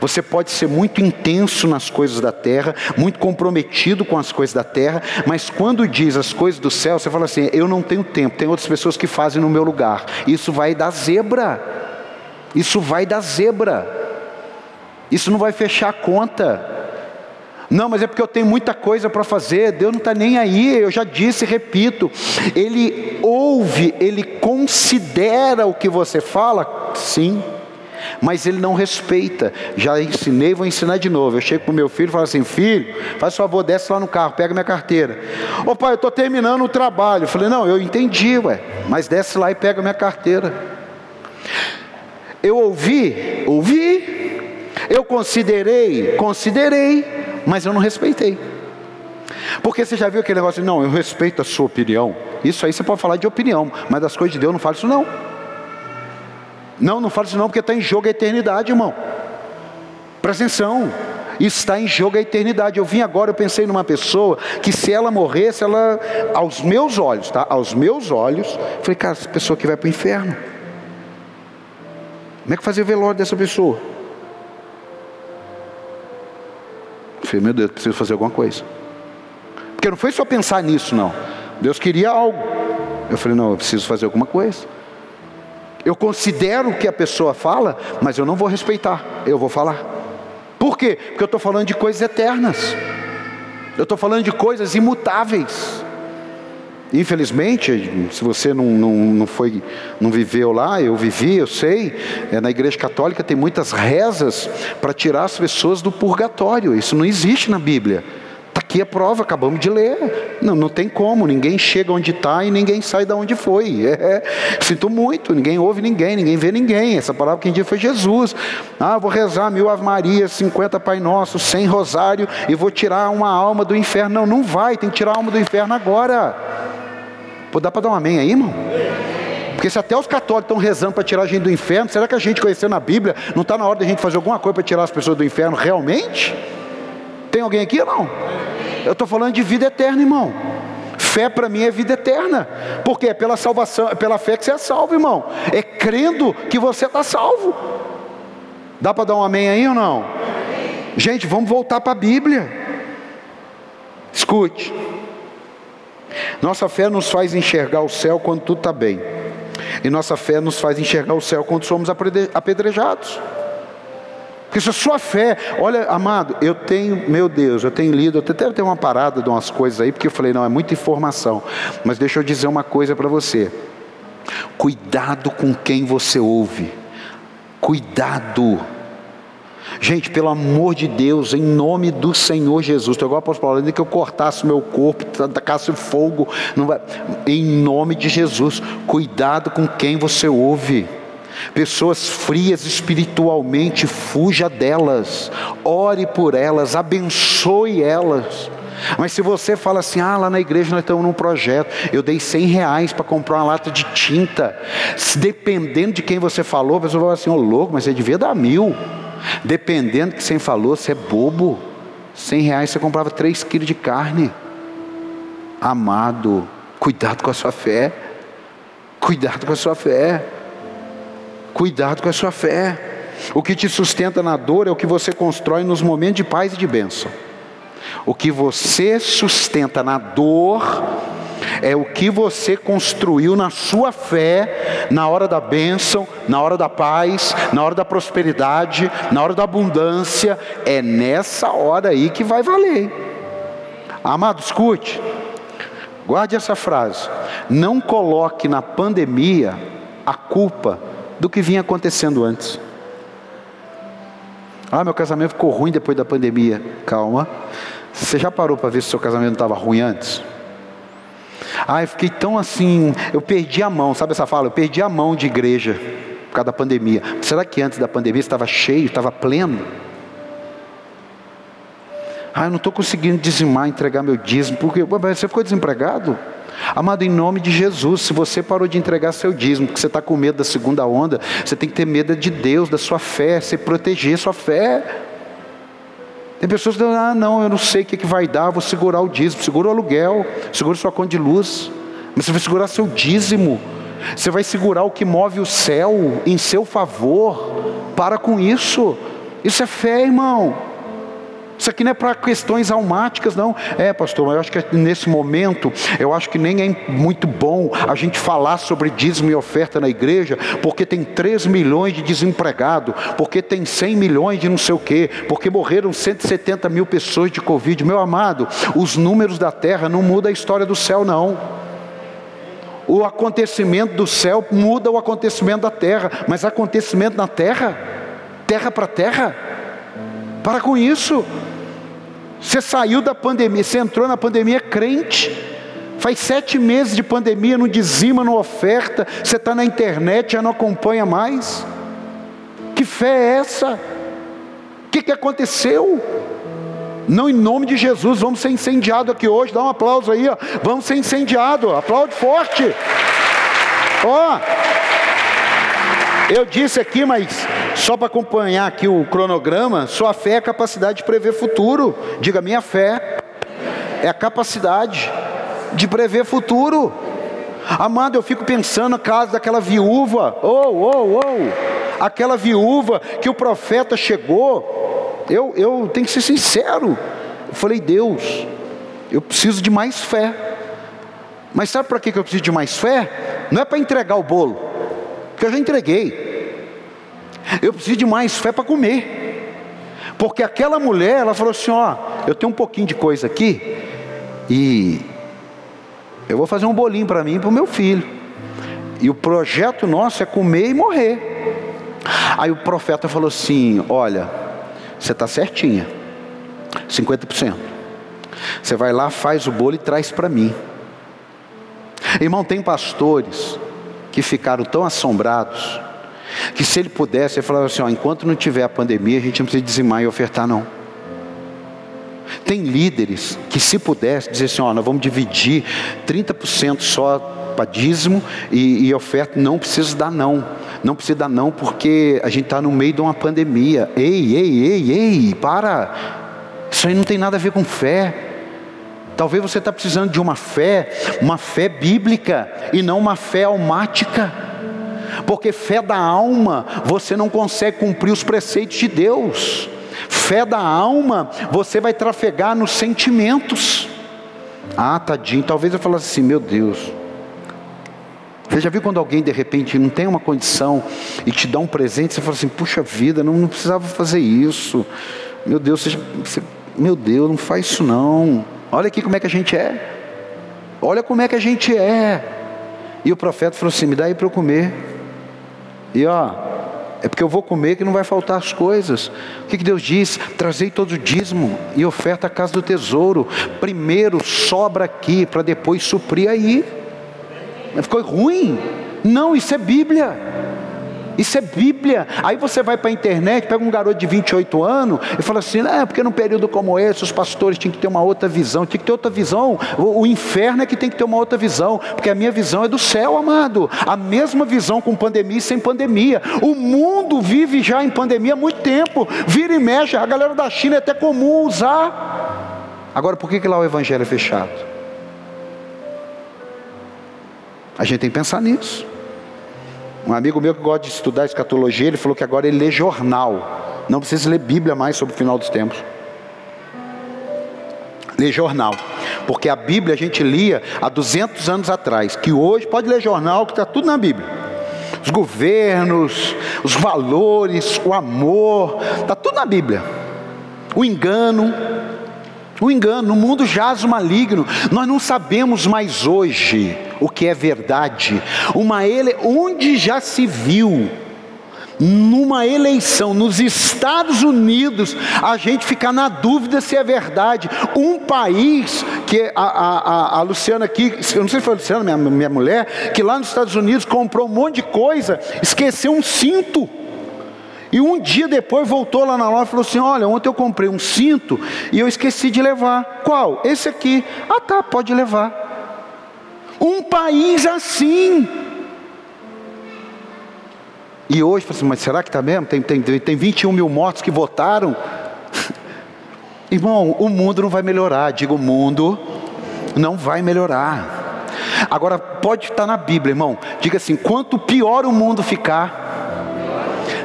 Você pode ser muito intenso nas coisas da terra, muito comprometido com as coisas da terra, mas quando diz as coisas do céu, você fala assim: eu não tenho tempo, tem outras pessoas que fazem no meu lugar. Isso vai dar zebra. Isso vai dar zebra. Isso não vai fechar a conta. Não, mas é porque eu tenho muita coisa para fazer. Deus não está nem aí. Eu já disse e repito. Ele ouve, ele considera o que você fala, sim, mas ele não respeita. Já ensinei, vou ensinar de novo. Eu chego o meu filho e falo assim: Filho, faz favor, desce lá no carro, pega minha carteira. Ô pai, eu estou terminando o trabalho. Eu falei: Não, eu entendi, ué, mas desce lá e pega minha carteira. Eu ouvi, ouvi, Eu considerei, considerei, mas eu não respeitei. Porque você já viu aquele negócio não, eu respeito a sua opinião. Isso aí você pode falar de opinião, mas das coisas de Deus não fala isso não. Não, não fala isso não, porque está em jogo a eternidade, irmão. Presta atenção. Está em jogo a eternidade. Eu vim agora, eu pensei numa pessoa que se ela morresse, ela, aos meus olhos, tá? Aos meus olhos, falei, cara, essa pessoa que vai para o inferno. Como é que fazer o velório dessa pessoa? falei, meu Deus, preciso fazer alguma coisa. Porque não foi só pensar nisso, não. Deus queria algo. Eu falei, não, eu preciso fazer alguma coisa. Eu considero o que a pessoa fala, mas eu não vou respeitar, eu vou falar. Por quê? Porque eu estou falando de coisas eternas. Eu estou falando de coisas imutáveis. Infelizmente, se você não, não, não, foi, não viveu lá, eu vivi, eu sei, é, na igreja católica tem muitas rezas para tirar as pessoas do purgatório. Isso não existe na Bíblia. Aqui a prova, acabamos de ler. Não, não tem como, ninguém chega onde está e ninguém sai de onde foi. É, é, sinto muito, ninguém ouve ninguém, ninguém vê ninguém. Essa palavra quem disse foi Jesus. Ah, vou rezar mil Ave Maria, 50 Pai Nosso, 100 Rosário e vou tirar uma alma do inferno. Não, não vai, tem que tirar a alma do inferno agora. Pô, dá para dar um amém aí, irmão? Porque se até os católicos estão rezando para tirar a gente do inferno, será que a gente conhecendo a Bíblia, não está na hora de a gente fazer alguma coisa para tirar as pessoas do inferno realmente? Tem alguém aqui ou não? Eu estou falando de vida eterna, irmão. Fé para mim é vida eterna. Porque é pela salvação, é pela fé que você é salvo, irmão. É crendo que você está salvo. Dá para dar um amém aí ou não? Gente, vamos voltar para a Bíblia. Escute. Nossa fé nos faz enxergar o céu quando tudo está bem. E nossa fé nos faz enxergar o céu quando somos apedrejados. Porque se a sua fé, olha, amado, eu tenho, meu Deus, eu tenho lido, eu até tenho uma parada de umas coisas aí, porque eu falei, não, é muita informação. Mas deixa eu dizer uma coisa para você. Cuidado com quem você ouve. Cuidado. Gente, pelo amor de Deus, em nome do Senhor Jesus, estou igual o apóstolo Paulo, que eu cortasse o meu corpo, tacasse fogo, vai, em nome de Jesus, cuidado com quem você ouve. Pessoas frias espiritualmente, fuja delas, ore por elas, abençoe elas. Mas se você fala assim, ah, lá na igreja nós estamos num projeto, eu dei 100 reais para comprar uma lata de tinta, dependendo de quem você falou, a pessoa vai assim, ô oh, louco, mas você devia dar mil. Dependendo do que você falou, você é bobo. 100 reais você comprava 3 quilos de carne. Amado, cuidado com a sua fé. Cuidado com a sua fé. Cuidado com a sua fé. O que te sustenta na dor é o que você constrói nos momentos de paz e de bênção. O que você sustenta na dor é o que você construiu na sua fé, na hora da bênção, na hora da paz, na hora da prosperidade, na hora da abundância. É nessa hora aí que vai valer. Amado, escute, guarde essa frase. Não coloque na pandemia a culpa do que vinha acontecendo antes. Ah, meu casamento ficou ruim depois da pandemia. Calma. Você já parou para ver se seu casamento estava ruim antes? Ah, eu fiquei tão assim, eu perdi a mão, sabe essa fala? Eu perdi a mão de igreja por causa da pandemia. Será que antes da pandemia estava cheio, estava pleno? Ah, eu não estou conseguindo dizimar, entregar meu dízimo, porque você ficou desempregado? Amado, em nome de Jesus, se você parou de entregar seu dízimo, porque você está com medo da segunda onda, você tem que ter medo de Deus, da sua fé, você proteger sua fé. Tem pessoas que dizem, ah, não, eu não sei o que, que vai dar, vou segurar o dízimo, segura o aluguel, segura sua conta de luz, mas você vai segurar seu dízimo, você vai segurar o que move o céu em seu favor, para com isso, isso é fé, irmão. Isso aqui não é para questões almáticas, não. É, pastor, mas eu acho que nesse momento, eu acho que nem é muito bom a gente falar sobre dízimo e oferta na igreja, porque tem 3 milhões de desempregados, porque tem 100 milhões de não sei o quê, porque morreram 170 mil pessoas de Covid. Meu amado, os números da terra não mudam a história do céu, não. O acontecimento do céu muda o acontecimento da terra, mas acontecimento na terra, terra para terra, para com isso. Você saiu da pandemia, você entrou na pandemia crente. Faz sete meses de pandemia, não dizima, não oferta. Você está na internet, já não acompanha mais. Que fé é essa? O que, que aconteceu? Não em nome de Jesus, vamos ser incendiados aqui hoje. Dá um aplauso aí, ó. Vamos ser incendiados. Aplaude forte. Ó. Eu disse aqui, mas só para acompanhar aqui o cronograma, sua fé é a capacidade de prever futuro. Diga, minha fé é a capacidade de prever futuro. Amado, eu fico pensando na casa daquela viúva. Oh, oh, oh. Aquela viúva que o profeta chegou. Eu, eu tenho que ser sincero. Eu falei, Deus, eu preciso de mais fé. Mas sabe para que eu preciso de mais fé? Não é para entregar o bolo, porque eu já entreguei. Eu preciso de mais fé para comer. Porque aquela mulher, ela falou assim: Ó, eu tenho um pouquinho de coisa aqui, e eu vou fazer um bolinho para mim e para o meu filho. E o projeto nosso é comer e morrer. Aí o profeta falou assim: Olha, você está certinha, 50%. Você vai lá, faz o bolo e traz para mim. Irmão, tem pastores que ficaram tão assombrados que se ele pudesse, ele falava assim: ó, enquanto não tiver a pandemia, a gente não precisa dizimar e ofertar, não. Tem líderes que, se pudesse, dizer assim: ó, nós vamos dividir 30% só para dízimo e, e oferta, não precisa dar não. Não precisa dar não, porque a gente está no meio de uma pandemia. Ei, ei, ei, ei, para. Isso aí não tem nada a ver com fé. Talvez você está precisando de uma fé, uma fé bíblica e não uma fé almática. Porque fé da alma, você não consegue cumprir os preceitos de Deus. Fé da alma, você vai trafegar nos sentimentos. Ah, tadinho, talvez eu falasse assim, meu Deus. Você já viu quando alguém de repente não tem uma condição e te dá um presente, você fala assim, puxa vida, não, não precisava fazer isso. Meu Deus, você, você, meu Deus, não faz isso não. Olha aqui como é que a gente é. Olha como é que a gente é. E o profeta falou assim: me dá aí para eu comer. E ó, é porque eu vou comer que não vai faltar as coisas. O que, que Deus diz? Trazei todo o dízimo e oferta a casa do tesouro. Primeiro sobra aqui, para depois suprir aí. Ficou ruim? Não, isso é Bíblia. Isso é Bíblia. Aí você vai para a internet, pega um garoto de 28 anos e fala assim: é porque num período como esse, os pastores tinham que ter uma outra visão, tinha que ter outra visão. O, o, inferno é que tem que ter uma outra visão, porque a minha visão é do céu, amado. A mesma visão com pandemia e sem pandemia. O mundo vive já em pandemia há muito tempo. Vira e mexe, a galera da China é até comum usar. Agora, por que, que lá o evangelho é fechado? A gente tem que pensar nisso. Um amigo meu que gosta de estudar escatologia, ele falou que agora ele lê jornal. Não precisa ler Bíblia mais sobre o final dos tempos. Lê jornal. Porque a Bíblia a gente lia há 200 anos atrás. Que hoje pode ler jornal que está tudo na Bíblia. Os governos, os valores, o amor, está tudo na Bíblia. O engano, o engano, no mundo jaz o maligno. Nós não sabemos mais hoje o que é verdade. Uma ele, onde já se viu numa eleição nos Estados Unidos, a gente ficar na dúvida se é verdade. Um país que a, a, a, Luciana aqui, eu não sei se foi a Luciana, minha, minha mulher, que lá nos Estados Unidos comprou um monte de coisa, esqueceu um cinto. E um dia depois voltou lá na loja e falou assim: Olha, ontem eu comprei um cinto e eu esqueci de levar. Qual? Esse aqui. Ah, tá, pode levar. Um país assim. E hoje, assim, mas será que está mesmo? Tem, tem, tem 21 mil mortos que votaram. Irmão, o mundo não vai melhorar. Digo, o mundo não vai melhorar. Agora, pode estar na Bíblia, irmão. Diga assim: quanto pior o mundo ficar,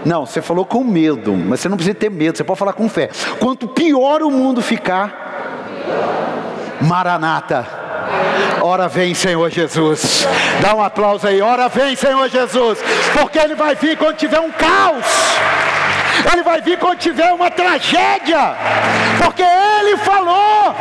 não, você falou com medo, mas você não precisa ter medo, você pode falar com fé. Quanto pior o mundo ficar, Maranata, ora vem Senhor Jesus. Dá um aplauso aí, ora vem Senhor Jesus, porque Ele vai vir quando tiver um caos. Ele vai vir quando tiver uma tragédia, porque Ele falou.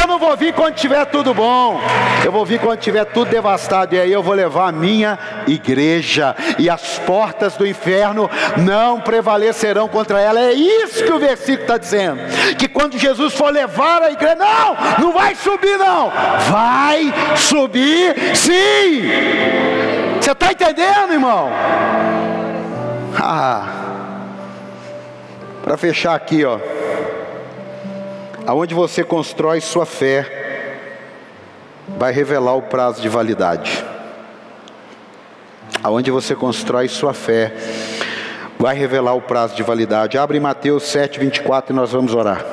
Eu não vou vir quando tiver tudo bom, eu vou vir quando tiver tudo devastado, e aí eu vou levar a minha igreja, e as portas do inferno não prevalecerão contra ela. É isso que o versículo está dizendo: que quando Jesus for levar a igreja, não, não vai subir, não, vai subir sim. Você está entendendo, irmão? Ah. Para fechar aqui, ó. Aonde você constrói sua fé, vai revelar o prazo de validade. Aonde você constrói sua fé, vai revelar o prazo de validade. Abre Mateus 7, 24 e nós vamos orar.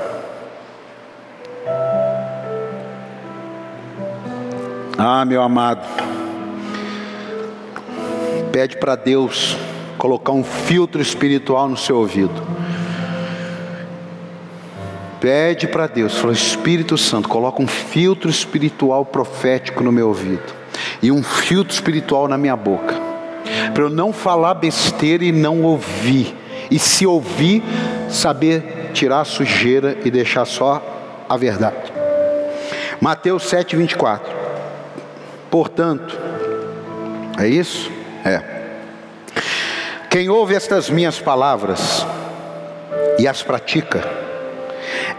Ah, meu amado, pede para Deus colocar um filtro espiritual no seu ouvido. Pede para Deus, fala, Espírito Santo, coloca um filtro espiritual profético no meu ouvido e um filtro espiritual na minha boca, para eu não falar besteira e não ouvir, e se ouvir, saber tirar a sujeira e deixar só a verdade. Mateus 7, 24. Portanto, é isso? É. Quem ouve estas minhas palavras e as pratica,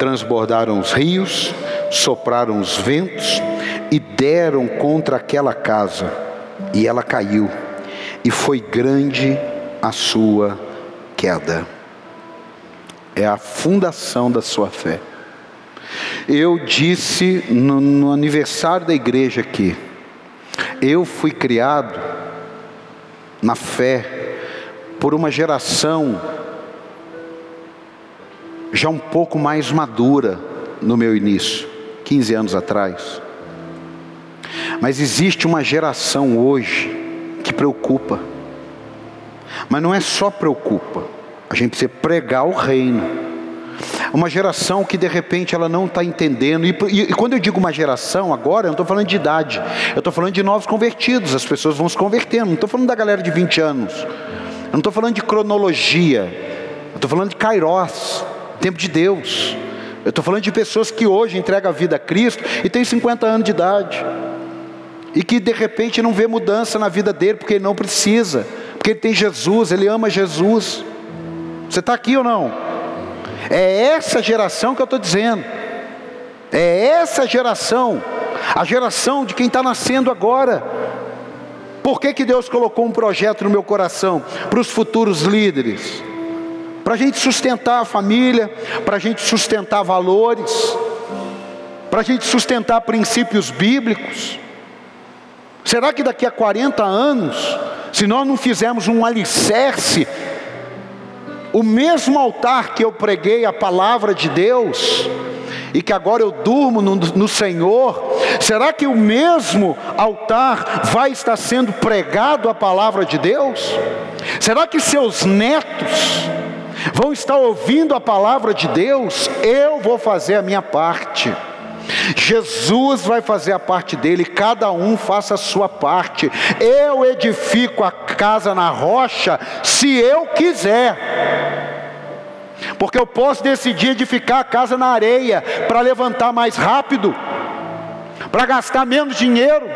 transbordaram os rios, sopraram os ventos e deram contra aquela casa, e ela caiu, e foi grande a sua queda. É a fundação da sua fé. Eu disse no, no aniversário da igreja aqui, eu fui criado na fé por uma geração já um pouco mais madura no meu início, 15 anos atrás. Mas existe uma geração hoje que preocupa. Mas não é só preocupa, a gente precisa pregar o reino. Uma geração que de repente ela não está entendendo. E, e, e, quando eu digo uma geração agora, eu não estou falando de idade. Eu estou falando de novos convertidos. As pessoas vão se convertendo. Não estou falando da galera de 20 anos. Eu não estou falando de cronologia. Eu estou falando de Kairos, tempo de Deus. Eu estou falando de pessoas que hoje entregam a vida a Cristo e têm 50 anos de idade. E que de repente não vê mudança na vida dele porque ele não precisa. Porque ele tem Jesus, ele ama Jesus. Você está aqui ou não? É essa geração que eu estou dizendo. É essa geração, a geração de quem está nascendo agora. Por que, que Deus colocou um projeto no meu coração? Para os futuros líderes, para a gente sustentar a família, para a gente sustentar valores, para a gente sustentar princípios bíblicos. Será que daqui a 40 anos, se nós não fizermos um alicerce o mesmo altar que eu preguei a palavra de Deus, e que agora eu durmo no, no, Senhor, será que o mesmo altar vai estar sendo pregado a palavra de Deus? Será que seus netos vão estar ouvindo a palavra de Deus? Eu vou fazer a minha parte. Jesus vai fazer a parte dele, cada um faça a sua parte. Eu edifico a casa na rocha se eu quiser. Porque eu posso decidir edificar a casa na areia para levantar mais rápido, para gastar menos dinheiro.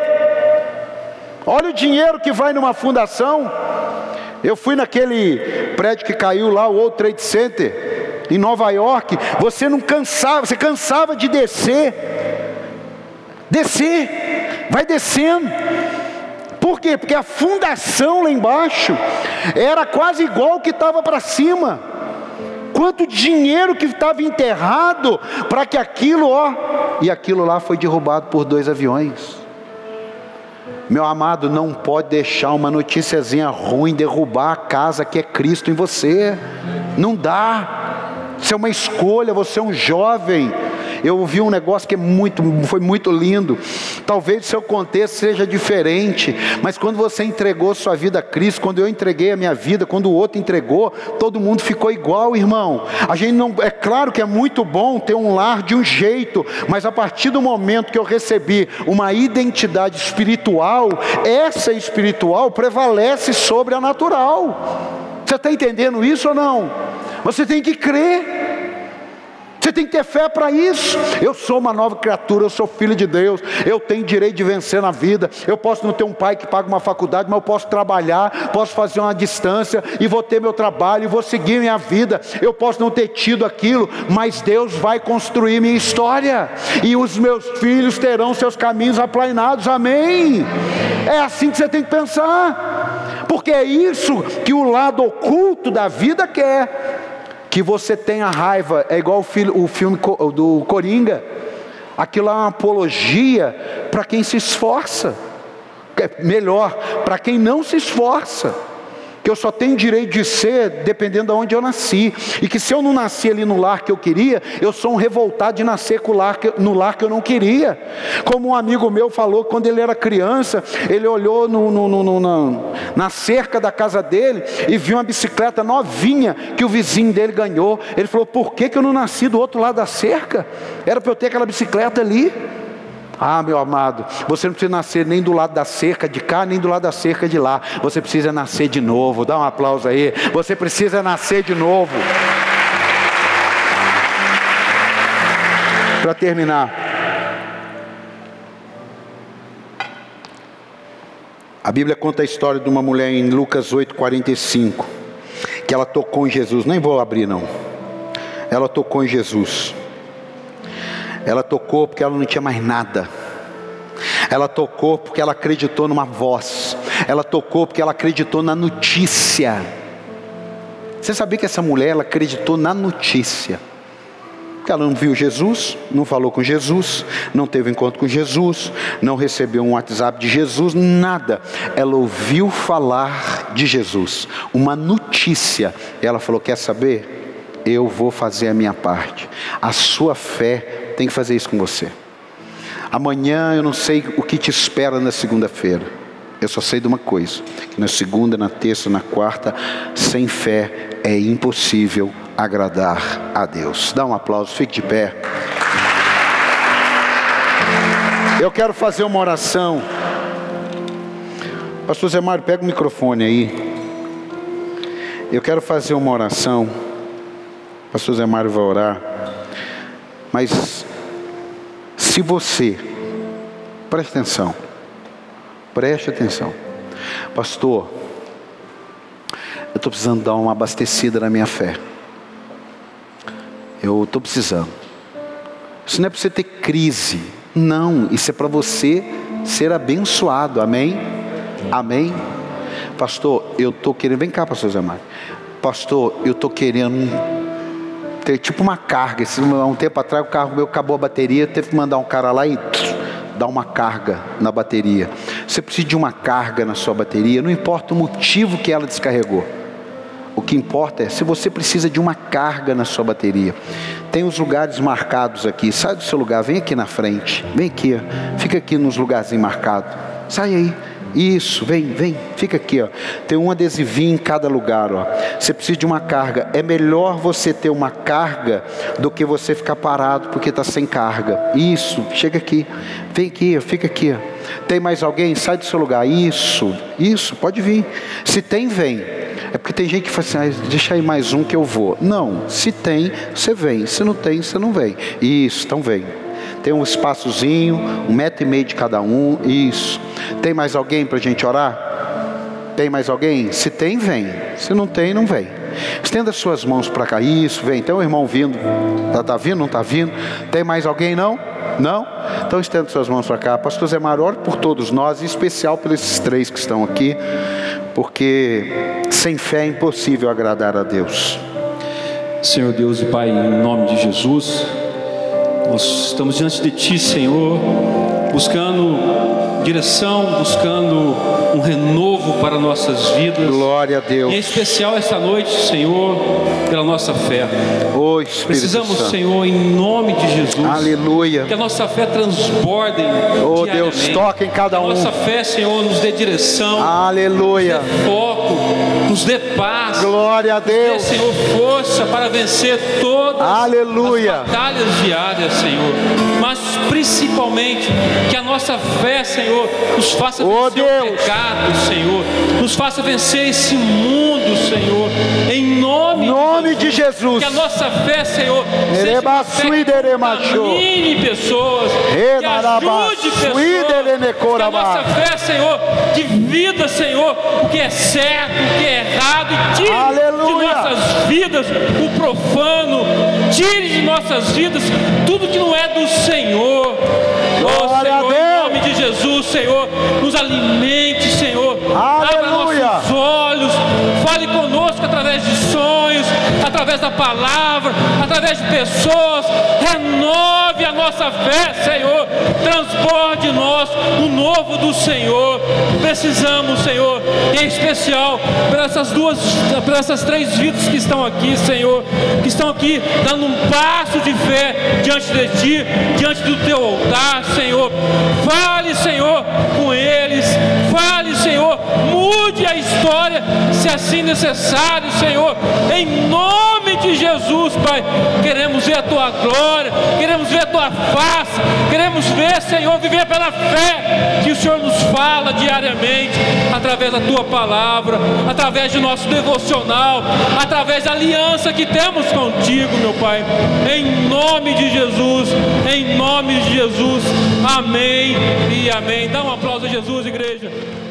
Olha o dinheiro que vai numa fundação. Eu fui naquele prédio que caiu lá, o World Trade Center, em Nova York. Você não cansava, você cansava de descer. Descer, vai descendo. Por quê? Porque a fundação lá embaixo era quase igual que estava para cima. Quanto dinheiro que estava enterrado para que aquilo, ó, e aquilo lá foi derrubado por dois aviões. Meu amado, não pode deixar uma noticiazinha ruim derrubar a casa que é Cristo em você. Não dá. Isso é uma escolha, você é um jovem. Eu ouvi um negócio que é muito, foi muito lindo. Talvez o seu contexto seja diferente, mas quando você entregou sua vida a Cristo, quando eu entreguei a minha vida, quando o outro entregou, todo mundo ficou igual, irmão. A gente não, é claro que é muito bom ter um lar de um jeito, mas a partir do momento que eu recebi uma identidade espiritual, essa espiritual prevalece sobre a natural. Você está entendendo isso ou não? Você tem que crer. Você tem que ter fé para isso. Eu sou uma nova criatura, eu sou filho de Deus, eu tenho direito de vencer na vida. Eu posso não ter um pai que paga uma faculdade, mas eu posso trabalhar, posso fazer uma distância e vou ter meu trabalho, e vou seguir minha vida. Eu posso não ter tido aquilo, mas Deus vai construir minha história, e os meus filhos terão seus caminhos aplainados. Amém. É assim que você tem que pensar, porque é isso que o lado oculto da vida quer que você tenha raiva, é igual o, o filme do Coringa. Aquilo é uma apologia para quem se esforça. É melhor, para quem não se esforça que eu só tenho direito de ser dependendo de onde eu nasci, e que se eu não nasci ali no lar que eu queria, eu sou um revoltado de nascer no lar que eu não queria. Como um amigo meu falou, quando ele era criança, ele olhou no, no, no, na, na cerca da casa dele e viu uma bicicleta novinha que o vizinho dele ganhou. Ele falou: Por que, que eu não nasci do outro lado da cerca? Era para eu ter aquela bicicleta ali. Ah, meu amado, você não precisa nascer nem do lado da cerca de cá, nem do lado da cerca de lá. Você precisa nascer de novo. Dá um aplauso aí. Você precisa nascer de novo. Para terminar, a Bíblia conta a história de uma mulher em Lucas 8:45, que ela tocou em Jesus. Nem vou abrir não. Ela tocou em Jesus. Ela tocou porque ela não tinha mais nada. Ela tocou porque ela acreditou numa voz. Ela tocou porque ela acreditou na notícia. Você sabia que essa mulher ela acreditou na notícia? Porque ela não viu Jesus, não falou com Jesus, não teve encontro com Jesus, não recebeu um WhatsApp de Jesus, nada. Ela ouviu falar de Jesus, uma notícia. Ela falou: Quer saber? Eu vou fazer a minha parte. A sua fé tem que fazer isso com você. Amanhã eu não sei o que te espera na segunda-feira. Eu só sei de uma coisa: que na segunda, na terça, na quarta, sem fé é impossível agradar a Deus. Dá um aplauso, fique de pé. Eu quero fazer uma oração. Pastor Zé Mário, pega o microfone aí. Eu quero fazer uma oração. Pastor Zé Mário vai orar. Mas se você, preste atenção, preste atenção, pastor, eu estou precisando dar uma abastecida na minha fé. Eu estou precisando. Isso não é para você ter crise, não, isso é para você ser abençoado, amém? Amém? Pastor, eu estou querendo, vem cá, pastor Zé Mário. Pastor, eu estou querendo ter tipo uma carga. Esse, um tempo atrás o carro meu acabou a bateria, teve que mandar um cara lá e dar uma carga na bateria. Você precisa de uma carga na sua bateria, não importa o motivo que ela descarregou. O que importa é se você precisa de uma carga na sua bateria. Tem os lugares marcados aqui. Sai do seu lugar, vem aqui na frente. Vem aqui, fica aqui nos lugarzinhos marcados. Sai aí. Isso, vem, vem, fica aqui, ó. Tem um adesivinho em cada lugar, ó. Você precisa de uma carga. É melhor você ter uma carga do que você ficar parado porque está sem carga. Isso, chega aqui, vem aqui, fica aqui. Tem mais alguém? Sai do seu lugar. Isso, isso, pode vir. Se tem, vem. É porque tem gente que fala assim, ah, deixa aí mais um que eu vou. Não, se tem, você vem. Se não tem, você não vem. Isso, então vem. Tem um espaçozinho, um metro e meio de cada um. Isso. Tem mais alguém para a gente orar? Tem mais alguém? Se tem, vem. Se não tem, não vem. Estenda suas mãos para cá. Isso, vem. Tem um irmão vindo. Está tá vindo? Não está vindo? Tem mais alguém? Não? Não? Então estenda suas mãos para cá. Pastor Zé Mar, ore por todos nós, em especial por esses três que estão aqui, porque sem fé é impossível agradar a Deus. Senhor Deus e Pai, em nome de Jesus. Nós estamos diante de Ti, Senhor, buscando direção, buscando um renovo para nossas vidas. Glória a Deus. Em especial esta noite, Senhor, pela nossa fé. Oh, Precisamos, Santo. Senhor, em nome de Jesus. Aleluia. Que a nossa fé transborde. Oh, Deus, toque em cada um. Que a nossa fé, Senhor, nos dê direção. Aleluia. Nos dê foco, nos dê paz. Glória a Deus. Dê, Senhor, força para vencer todas Aleluia. as batalhas diárias, Senhor. Mas principalmente Que a nossa fé, Senhor, nos faça Oh, vencer o Deus. pecado, Senhor. Nos faça vencer esse mundo, Senhor. Em nome nome de Jesus. que a nossa fé, Senhor, seja uma fé que pessoas, que ajude pessoas. Que a nossa fé, Senhor, de vida, Senhor, o que é certo, o que é errado, e tire Aleluia. de nossas vidas o profano, tire de nossas vidas tudo que não é do Senhor. Oh, Glória Senhor, em nome de Jesus, Senhor, nos alimente, Senhor. Abra Aleluia. nossos olhos, através da palavra, através de pessoas. Renove a nossa fé, Senhor. Transborde em nós o novo do Senhor. Precisamos, Senhor, em especial por essas duas, por essas três vidas que estão aqui, Senhor, que estão aqui dando um passo de fé diante de Ti, diante do Teu altar, Senhor. Fale, Senhor, com eles. Senhor, mude a história, se assim necessário, Senhor. Em nome de Jesus, Pai, queremos ver a Tua glória, queremos ver a Tua face, queremos ver, Senhor, viver pela fé que o Senhor nos fala diariamente, através da Tua palavra, através do nosso devocional, através da aliança que temos contigo, meu Pai. Em nome de Jesus, em nome de Jesus, amém e amém. Dá um aplauso a Jesus, igreja.